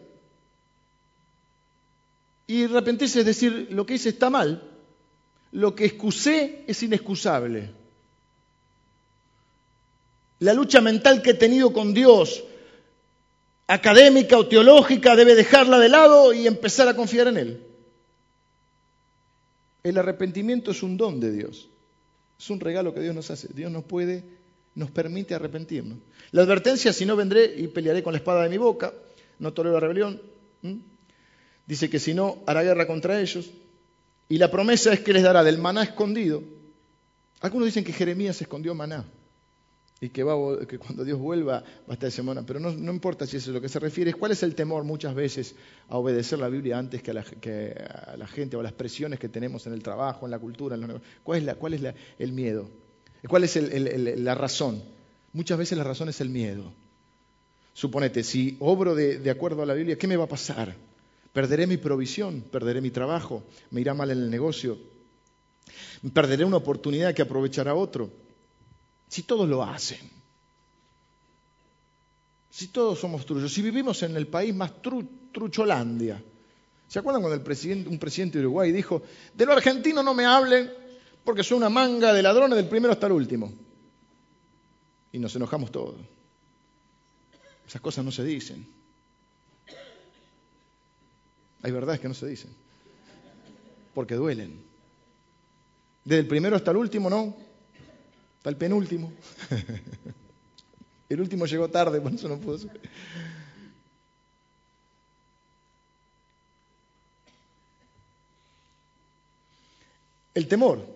Y arrepentirse es decir, lo que hice está mal, lo que excusé es inexcusable. La lucha mental que he tenido con Dios, académica o teológica, debe dejarla de lado y empezar a confiar en Él. El arrepentimiento es un don de Dios, es un regalo que Dios nos hace. Dios nos puede nos permite arrepentirnos. La advertencia, si no vendré y pelearé con la espada de mi boca, no tolero la rebelión. Dice que si no, hará guerra contra ellos. Y la promesa es que les dará del maná escondido. Algunos dicen que Jeremías escondió maná y que, que cuando Dios vuelva va a estar ese maná. Pero no, importa si eso es lo que se refiere. ¿Cuál es el temor muchas veces a obedecer la Biblia antes que a la, gente o a las presiones que tenemos en el trabajo, en la cultura? ¿Cuál es, la, cuál es el miedo? ¿Cuál es la razón? Muchas veces la razón es el miedo. Suponete, si obro de, acuerdo a la Biblia, ¿qué me va a pasar? Perderé mi provisión, perderé mi trabajo, me irá mal en el negocio, perderé una oportunidad que aprovechará otro. Si todos lo hacen, si todos somos truchos, si vivimos en el país más trucholandia. ¿Se acuerdan cuando el un presidente de Uruguay dijo, de lo argentino no me hablen, porque son una manga de ladrones del primero hasta el último. Y nos enojamos todos. Esas cosas no se dicen. Hay verdades que no se dicen. Porque duelen. Desde el primero hasta el último, no. Hasta el penúltimo. El último llegó tarde, por eso no pudo ser. El temor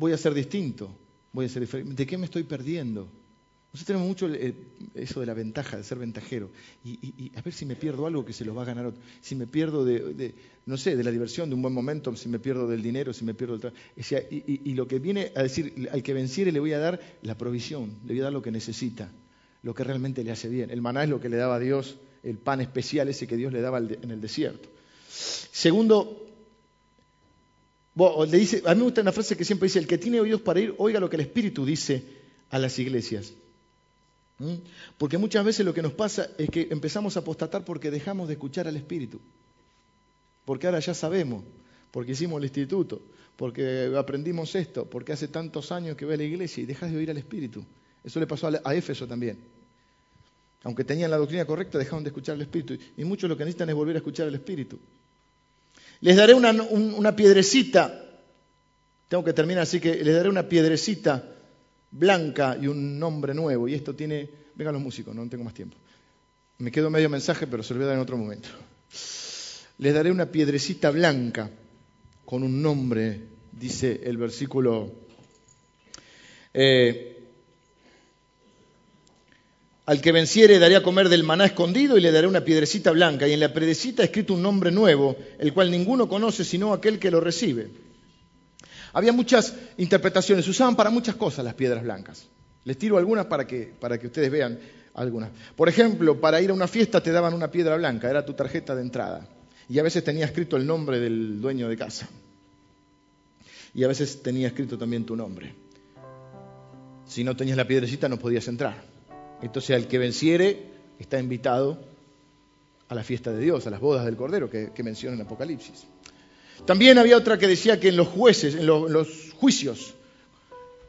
voy a ser distinto, voy a ser diferente. ¿De qué me estoy perdiendo? Nosotros tenemos mucho eso de la ventaja, de ser ventajero. Y, a ver si me pierdo algo que se lo va a ganar otro. Si me pierdo de, no sé, de la diversión, de un buen momento, si me pierdo del dinero, si me pierdo del trabajo. y, lo que viene a decir, al que venciere le voy a dar la provisión, le voy a dar lo que necesita. lo que realmente le hace bien. El maná es lo que le daba a Dios, el pan especial ese que Dios le daba en el desierto. Segundo, dice, a mí me gusta una frase que siempre dice, el que tiene oídos para ir, oiga lo que el Espíritu dice a las iglesias. ¿Mm? Porque muchas veces lo que nos pasa es que empezamos a apostatar porque dejamos de escuchar al Espíritu. Porque ahora ya sabemos, porque hicimos el instituto, porque aprendimos esto, porque hace tantos años que ve a la iglesia y dejas de oír al Espíritu. Eso le pasó a Éfeso también. Aunque tenían la doctrina correcta, dejaron de escuchar al Espíritu. Y muchos lo que necesitan es volver a escuchar al Espíritu. Les daré una, piedrecita, tengo que terminar así que les daré una piedrecita blanca y un nombre nuevo. Y esto tiene, vengan los músicos, no tengo más tiempo. Me quedo medio mensaje, pero se lo voy a dar en otro momento. Les daré una piedrecita blanca con un nombre, dice el versículo. Eh, al que venciere daré a comer del maná escondido y le daré una piedrecita blanca. Y en la piedrecita escrito un nombre nuevo, el cual ninguno conoce sino aquel que lo recibe. Había muchas interpretaciones, usaban para muchas cosas las piedras blancas. Les tiro algunas para que, para que ustedes vean algunas. Por ejemplo, para ir a una fiesta te daban una piedra blanca, era tu tarjeta de entrada. Y a veces tenía escrito el nombre del dueño de casa. Y a veces tenía escrito también tu nombre. Si no tenías la piedrecita no podías entrar. Entonces al que venciere está invitado a la fiesta de Dios, a las bodas del Cordero que, menciona en Apocalipsis. También había otra que decía que en los jueces, en los, juicios,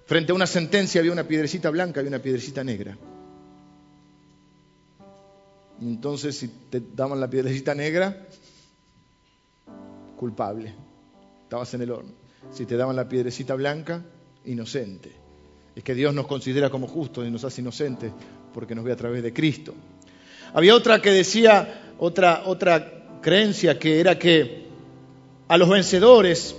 frente a una sentencia había una piedrecita blanca y una piedrecita negra. entonces si te daban la piedrecita negra, culpable, estabas en el horno. Si te daban la piedrecita blanca, inocente. Es que Dios nos considera como justos y nos hace inocentes porque nos ve a través de Cristo. Había otra que decía, otra, otra creencia que era que a los vencedores,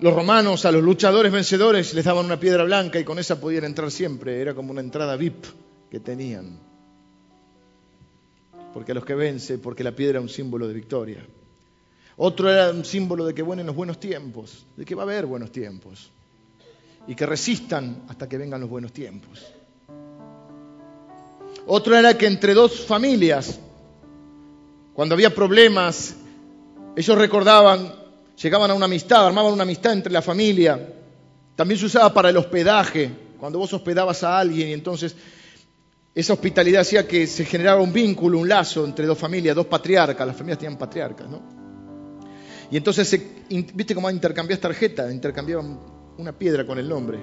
los romanos, a los luchadores vencedores les daban una piedra blanca y con esa podían entrar siempre, era como una entrada VIP que tenían. Porque a los que vence, porque la piedra era un símbolo de victoria. Otro era un símbolo de que vienen los buenos tiempos, de que va a haber buenos tiempos. Y que resistan hasta que vengan los buenos tiempos. Otro era que entre dos familias, cuando había problemas, ellos recordaban, llegaban a una amistad, armaban una amistad entre la familia. También se usaba para el hospedaje, cuando vos hospedabas a alguien y entonces esa hospitalidad hacía que se generaba un vínculo, un lazo entre dos familias, dos patriarcas, las familias tenían patriarcas, ¿no? Y entonces, ¿viste cómo intercambias tarjeta? Intercambiaban una piedra con el nombre.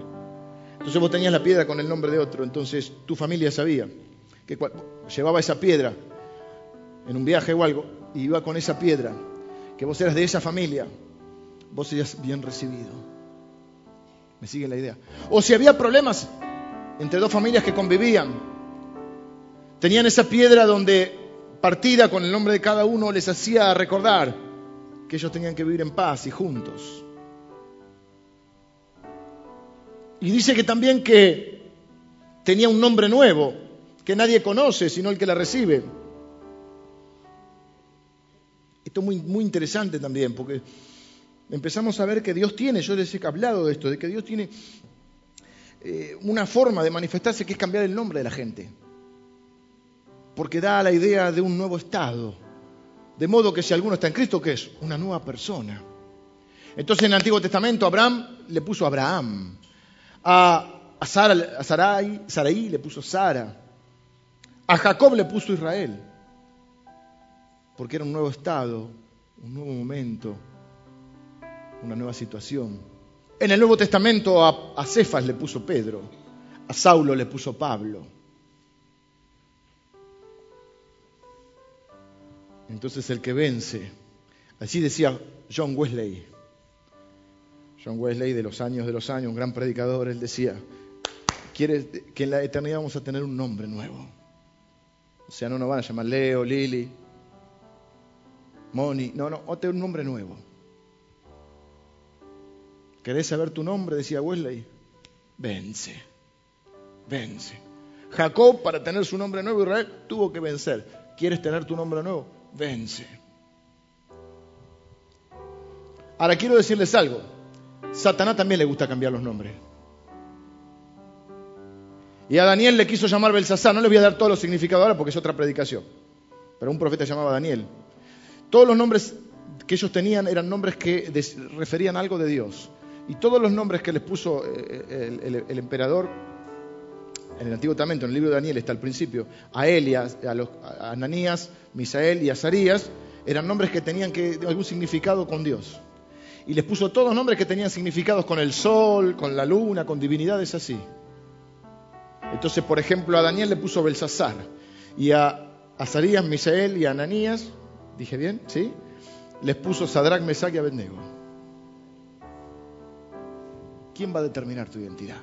Entonces vos tenías la piedra con el nombre de otro, entonces tu familia sabía que llevaba esa piedra en un viaje o algo, y iba con esa piedra, que vos eras de esa familia, vos serías bien recibido. ¿Me sigue la idea? O si había problemas entre dos familias que convivían, tenían esa piedra donde partida con el nombre de cada uno les hacía recordar que ellos tenían que vivir en paz y juntos. Y dice que también que tenía un nombre nuevo, que nadie conoce, sino el que la recibe. Esto es muy, muy interesante también, porque empezamos a ver que Dios tiene, yo les he hablado de esto, de que Dios tiene eh, una forma de manifestarse que es cambiar el nombre de la gente. Porque da la idea de un nuevo estado. De modo que si alguno está en Cristo, ¿qué es? Una nueva persona. Entonces en el Antiguo Testamento Abraham le puso Abraham. A, a, Sara, a Sarai, Sarai le puso Sara. A Jacob le puso Israel, porque era un nuevo estado, un nuevo momento, una nueva situación. En el Nuevo Testamento a, Cefas le puso Pedro, a Saulo le puso Pablo. Entonces el que vence, así decía John Wesley, John Wesley de los años de los años, un gran predicador, él decía, que en la eternidad vamos a tener un nombre nuevo. O sea, no nos van a llamar Leo, Lili, Moni. No, no, o un nombre nuevo. ¿Querés saber tu nombre? Decía Wesley. Vence. Vence. Jacob, para tener su nombre nuevo, Israel, tuvo que vencer. ¿Quieres tener tu nombre nuevo? Vence. Ahora quiero decirles algo. Satanás también le gusta cambiar los nombres. Y a Daniel le quiso llamar Belsasar. No les voy a dar todos los significados ahora porque es otra predicación. Pero un profeta llamaba Daniel. Todos los nombres que ellos tenían eran nombres que referían algo de Dios. Y todos los nombres que les puso eh, el, emperador en el Antiguo Testamento, en el libro de Daniel está al principio, a él a, a, Ananías, Misael y Azarías, eran nombres que tenían algún significado con Dios. Y les puso todos nombres que tenían significados con el sol, con la luna, con divinidades así. Entonces, por ejemplo, a Daniel le puso Belsasar. Y a Azarías, Misael y a Ananías, dije bien, ¿sí? Les puso Sadrach, Mesach y Abednego. ¿Quién va a determinar tu identidad?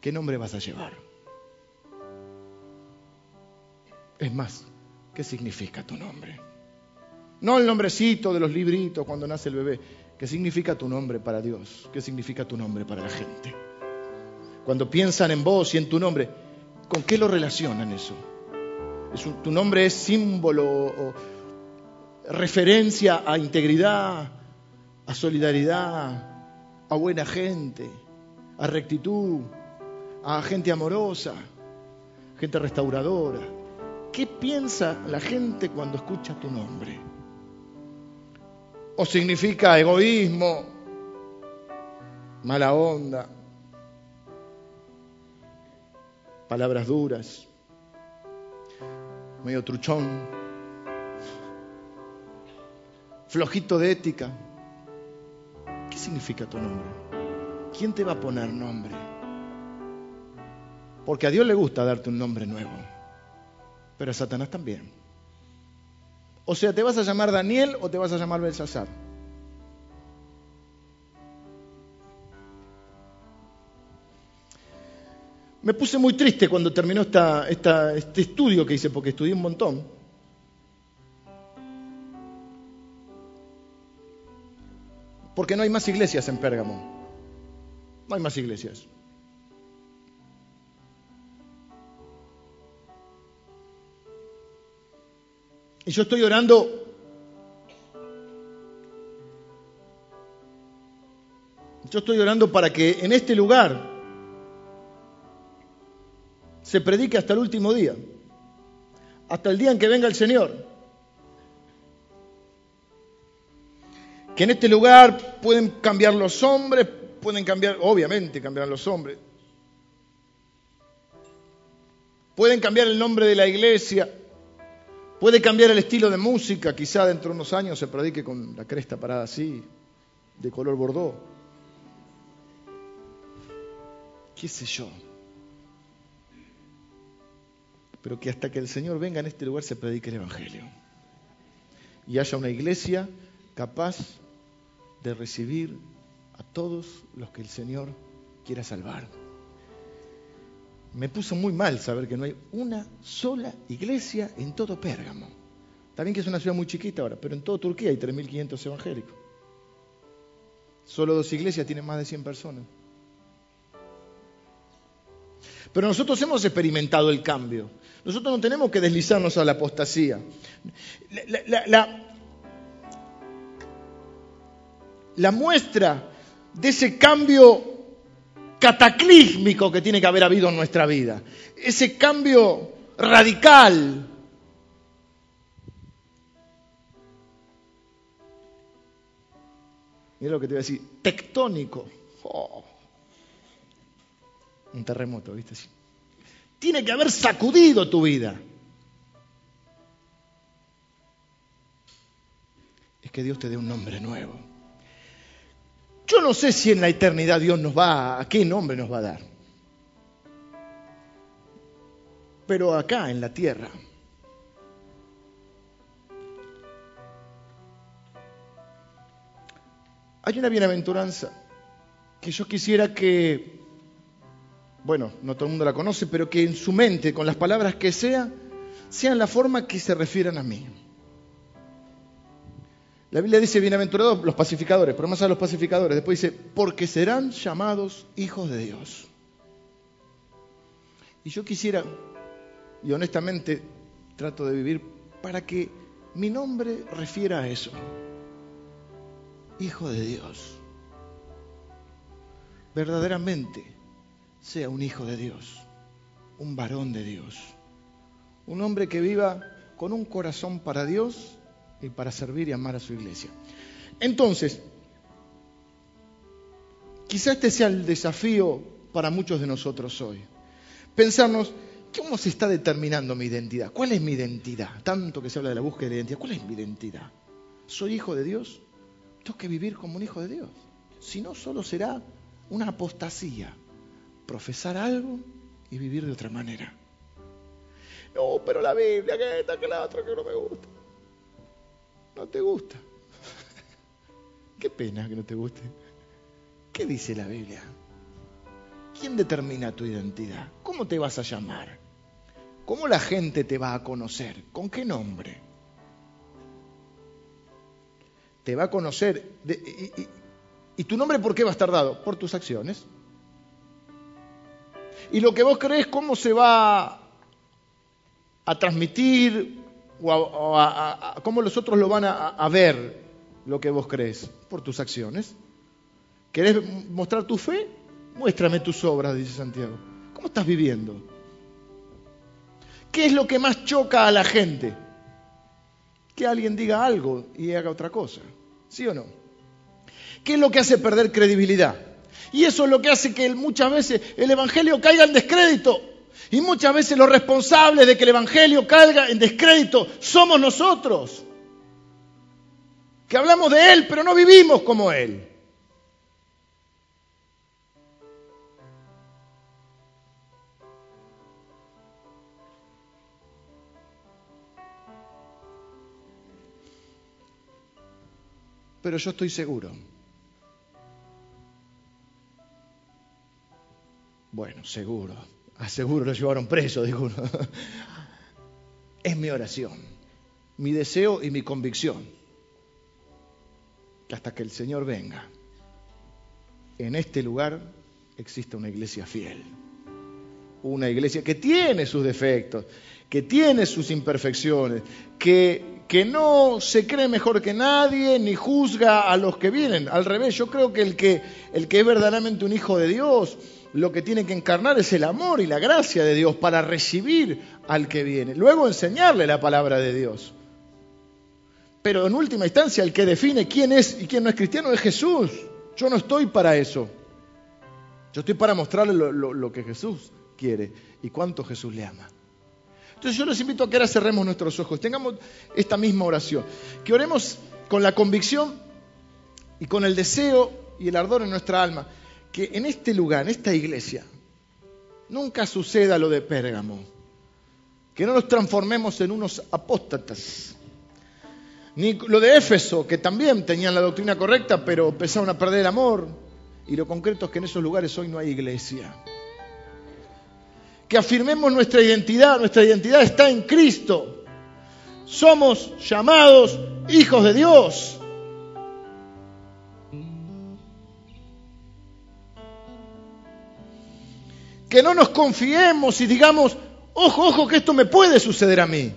¿Qué nombre vas a llevar? Es más, ¿qué significa tu nombre? No el nombrecito de los libritos cuando nace el bebé. ¿Qué significa tu nombre para Dios? ¿Qué significa tu nombre para la gente? Cuando piensan en vos y en tu nombre, ¿con qué lo relacionan eso? ¿Tu nombre es símbolo o referencia a integridad, a solidaridad, a buena gente, a rectitud, a gente amorosa, gente restauradora? ¿Qué piensa la gente cuando escucha tu nombre? ¿O significa egoísmo, mala onda, palabras duras, medio truchón, flojito de ética. ¿Qué significa tu nombre? ¿Quién te va a poner nombre? Porque a Dios le gusta darte un nombre nuevo, pero a Satanás también. O sea, ¿te vas a llamar Daniel o te vas a llamar Belsasar? Me puse muy triste cuando terminó este estudio que hice, porque estudié un montón. Porque no hay más iglesias en Pérgamo. No hay más iglesias. Y yo estoy orando Yo estoy orando para que en este lugar se predique hasta el último día, hasta el día en que venga el Señor. Que en este lugar pueden cambiar los hombres, pueden cambiar, obviamente cambiarán los hombres, pueden cambiar el nombre de la iglesia, puede cambiar el estilo de música, quizá dentro de unos años se predique con la cresta parada así, de color bordó. ¿Qué sé yo? Pero que hasta que el Señor venga en este lugar se predique el Evangelio. Y haya una iglesia capaz de recibir a todos los que el Señor quiera salvar. Me puso muy mal saber que no hay una sola iglesia en todo Pérgamo. También que es una ciudad muy chiquita ahora, pero en toda Turquía hay 3.500 evangélicos. Solo dos iglesias tienen más de 100 personas. Pero nosotros hemos experimentado el cambio. Nosotros no tenemos que deslizarnos a la apostasía. La, muestra de ese cambio cataclísmico que tiene que haber habido en nuestra vida, ese cambio radical. Mira lo que te voy a decir, tectónico. Oh. Un terremoto, ¿viste? Tiene que haber sacudido tu vida. Es que Dios te dé un nombre nuevo. Yo no sé si en la eternidad Dios nos va, a qué nombre nos va a dar. Pero acá en la tierra, hay una bienaventuranza que yo quisiera que bueno, no todo el mundo la conoce, pero que en su mente, con las palabras que sea, sean la forma que se refieran a mí. La Biblia dice, bienaventurados los pacificadores, pero más a los pacificadores. Después dice, porque serán llamados hijos de Dios. Y yo quisiera, y honestamente trato de vivir para que mi nombre refiera a eso. Hijo de Dios. Verdaderamente sea un hijo de Dios, un varón de Dios, un hombre que viva con un corazón para Dios y para servir y amar a su iglesia. Entonces, quizá este sea el desafío para muchos de nosotros hoy. Pensarnos, ¿cómo se está determinando mi identidad? ¿Cuál es mi identidad? Tanto que se habla de la búsqueda de identidad. ¿Cuál es mi identidad? ¿Soy hijo de Dios? Tengo que vivir como un hijo de Dios. Si no, solo será una apostasía. Profesar algo y vivir de otra manera. No, pero la Biblia, que esta, que la otra, que no me gusta. No te gusta. Qué pena que no te guste. ¿Qué dice la Biblia? ¿Quién determina tu identidad? ¿Cómo te vas a llamar? ¿Cómo la gente te va a conocer? ¿Con qué nombre? Te va a conocer. y, tu nombre por qué va a estar dado? Por tus acciones. Y lo que vos crees, ¿cómo se va a transmitir o, a, cómo los otros lo van a, ver lo que vos crees? Por tus acciones. ¿Querés mostrar tu fe? Muéstrame tus obras, dice Santiago. ¿Cómo estás viviendo? ¿Qué es lo que más choca a la gente? Que alguien diga algo y haga otra cosa. ¿Sí o no? ¿Qué es lo que hace perder credibilidad? Y eso es lo que hace que muchas veces el Evangelio caiga en descrédito. Y muchas veces los responsables de que el Evangelio caiga en descrédito somos nosotros. Que hablamos de Él, pero no vivimos como Él. Pero yo estoy seguro. Bueno, seguro. Aseguro lo llevaron preso, digo. Es mi oración, mi deseo y mi convicción. Que hasta que el Señor venga, en este lugar existe una iglesia fiel. Una iglesia que tiene sus defectos, que tiene sus imperfecciones, que, que no se cree mejor que nadie ni juzga a los que vienen. Al revés, yo creo que el que, el que es verdaderamente un hijo de Dios, lo que tiene que encarnar es el amor y la gracia de Dios para recibir al que viene. Luego enseñarle la palabra de Dios. Pero en última instancia, el que define quién es y quién no es cristiano es Jesús. Yo no estoy para eso. Yo estoy para mostrarle lo, que Jesús quiere y cuánto Jesús le ama. Entonces yo les invito a que ahora cerremos nuestros ojos, tengamos esta misma oración, que oremos con la convicción y con el deseo y el ardor en nuestra alma, que en este lugar, en esta iglesia, nunca suceda lo de Pérgamo, que no nos transformemos en unos apóstatas, ni lo de Éfeso, que también tenían la doctrina correcta, pero empezaron a perder el amor, y lo concreto es que en esos lugares hoy no hay iglesia que afirmemos nuestra identidad. Nuestra identidad está en Cristo. Somos llamados hijos de Dios. Que no nos confiemos y digamos, ojo, ojo, que esto me puede suceder a mí.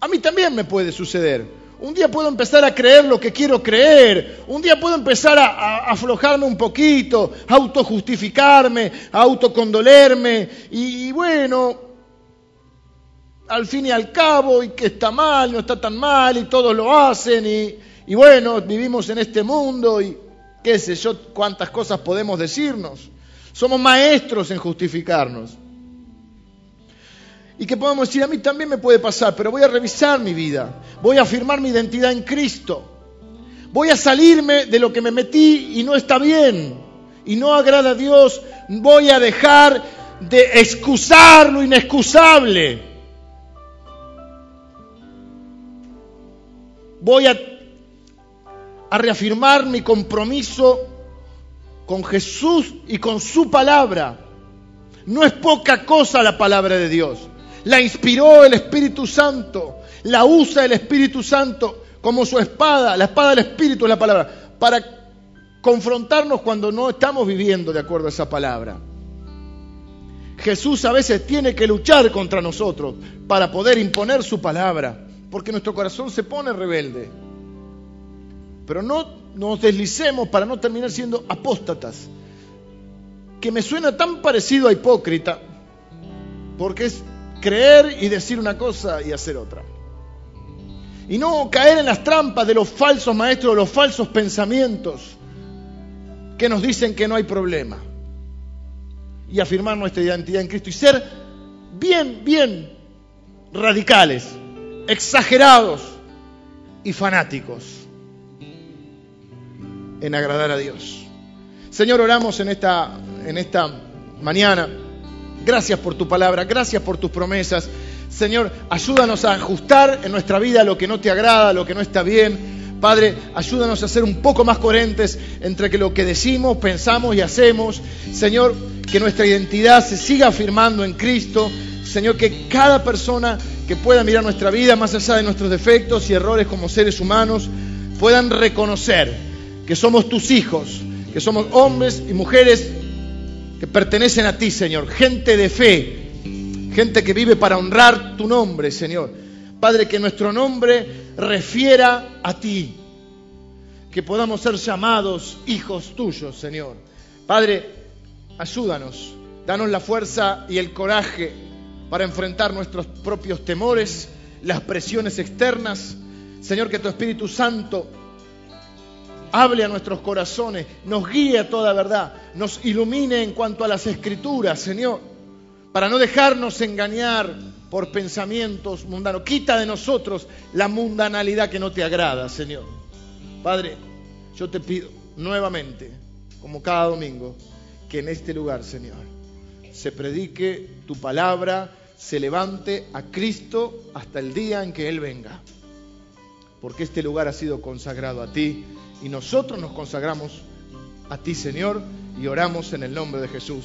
A mí también me puede suceder. Un día puedo empezar a creer lo que quiero creer. Un día puedo empezar a, aflojarme un poquito, a autojustificarme, a autocondolerme. Y, y, bueno, al fin y al cabo, y que está mal, no está tan mal, y todos lo hacen. Y, y bueno, vivimos en este mundo y qué sé yo, cuántas cosas podemos decirnos. Somos maestros en justificarnos. Y que podamos decir, a mí también me puede pasar, pero voy a revisar mi vida, voy a afirmar mi identidad en Cristo, voy a salirme de lo que me metí y no está bien. Y no agrada a Dios, voy a dejar de excusar lo inexcusable. Voy a, a reafirmar mi compromiso con Jesús y con su palabra. No es poca cosa la palabra de Dios la inspiró el Espíritu Santo, la usa el Espíritu Santo como su espada, la espada del Espíritu es la palabra, para confrontarnos cuando no estamos viviendo de acuerdo a esa palabra. Jesús a veces tiene que luchar contra nosotros para poder imponer su palabra, porque nuestro corazón se pone rebelde. Pero no nos deslicemos para no terminar siendo apóstatas, que me suena tan parecido a hipócrita, porque es creer y decir una cosa y hacer otra. Y no caer en las trampas de los falsos maestros, de los falsos pensamientos que nos dicen que no hay problema. Y afirmar nuestra identidad en Cristo y ser bien, bien radicales, exagerados y fanáticos en agradar a Dios. Señor, oramos en esta en esta mañana. Gracias por tu palabra, gracias por tus promesas. Señor, ayúdanos a ajustar en nuestra vida lo que no te agrada, lo que no está bien. Padre, ayúdanos a ser un poco más coherentes entre lo que decimos, pensamos y hacemos. Señor, que nuestra identidad se siga afirmando en Cristo. Señor, que cada persona que pueda mirar nuestra vida, más allá de nuestros defectos y errores como seres humanos, puedan reconocer que somos tus hijos, que somos hombres y mujeres que pertenecen a ti, Señor, gente de fe, gente que vive para honrar tu nombre, Señor. Padre, que nuestro nombre refiera a ti, que podamos ser llamados hijos tuyos, Señor. Padre, ayúdanos, danos la fuerza y el coraje para enfrentar nuestros propios temores, las presiones externas. Señor, que tu Espíritu Santo hable a nuestros corazones, nos guíe a toda verdad, nos ilumine en cuanto a las escrituras, Señor, para no dejarnos engañar por pensamientos mundanos. Quita de nosotros la mundanalidad que no te agrada, Señor. Padre, yo te pido nuevamente, como cada domingo, que en este lugar, Señor, se predique tu palabra, se levante a Cristo hasta el día en que Él venga. Porque este lugar ha sido consagrado a ti y nosotros nos consagramos a ti, Señor, y oramos en el nombre de Jesús.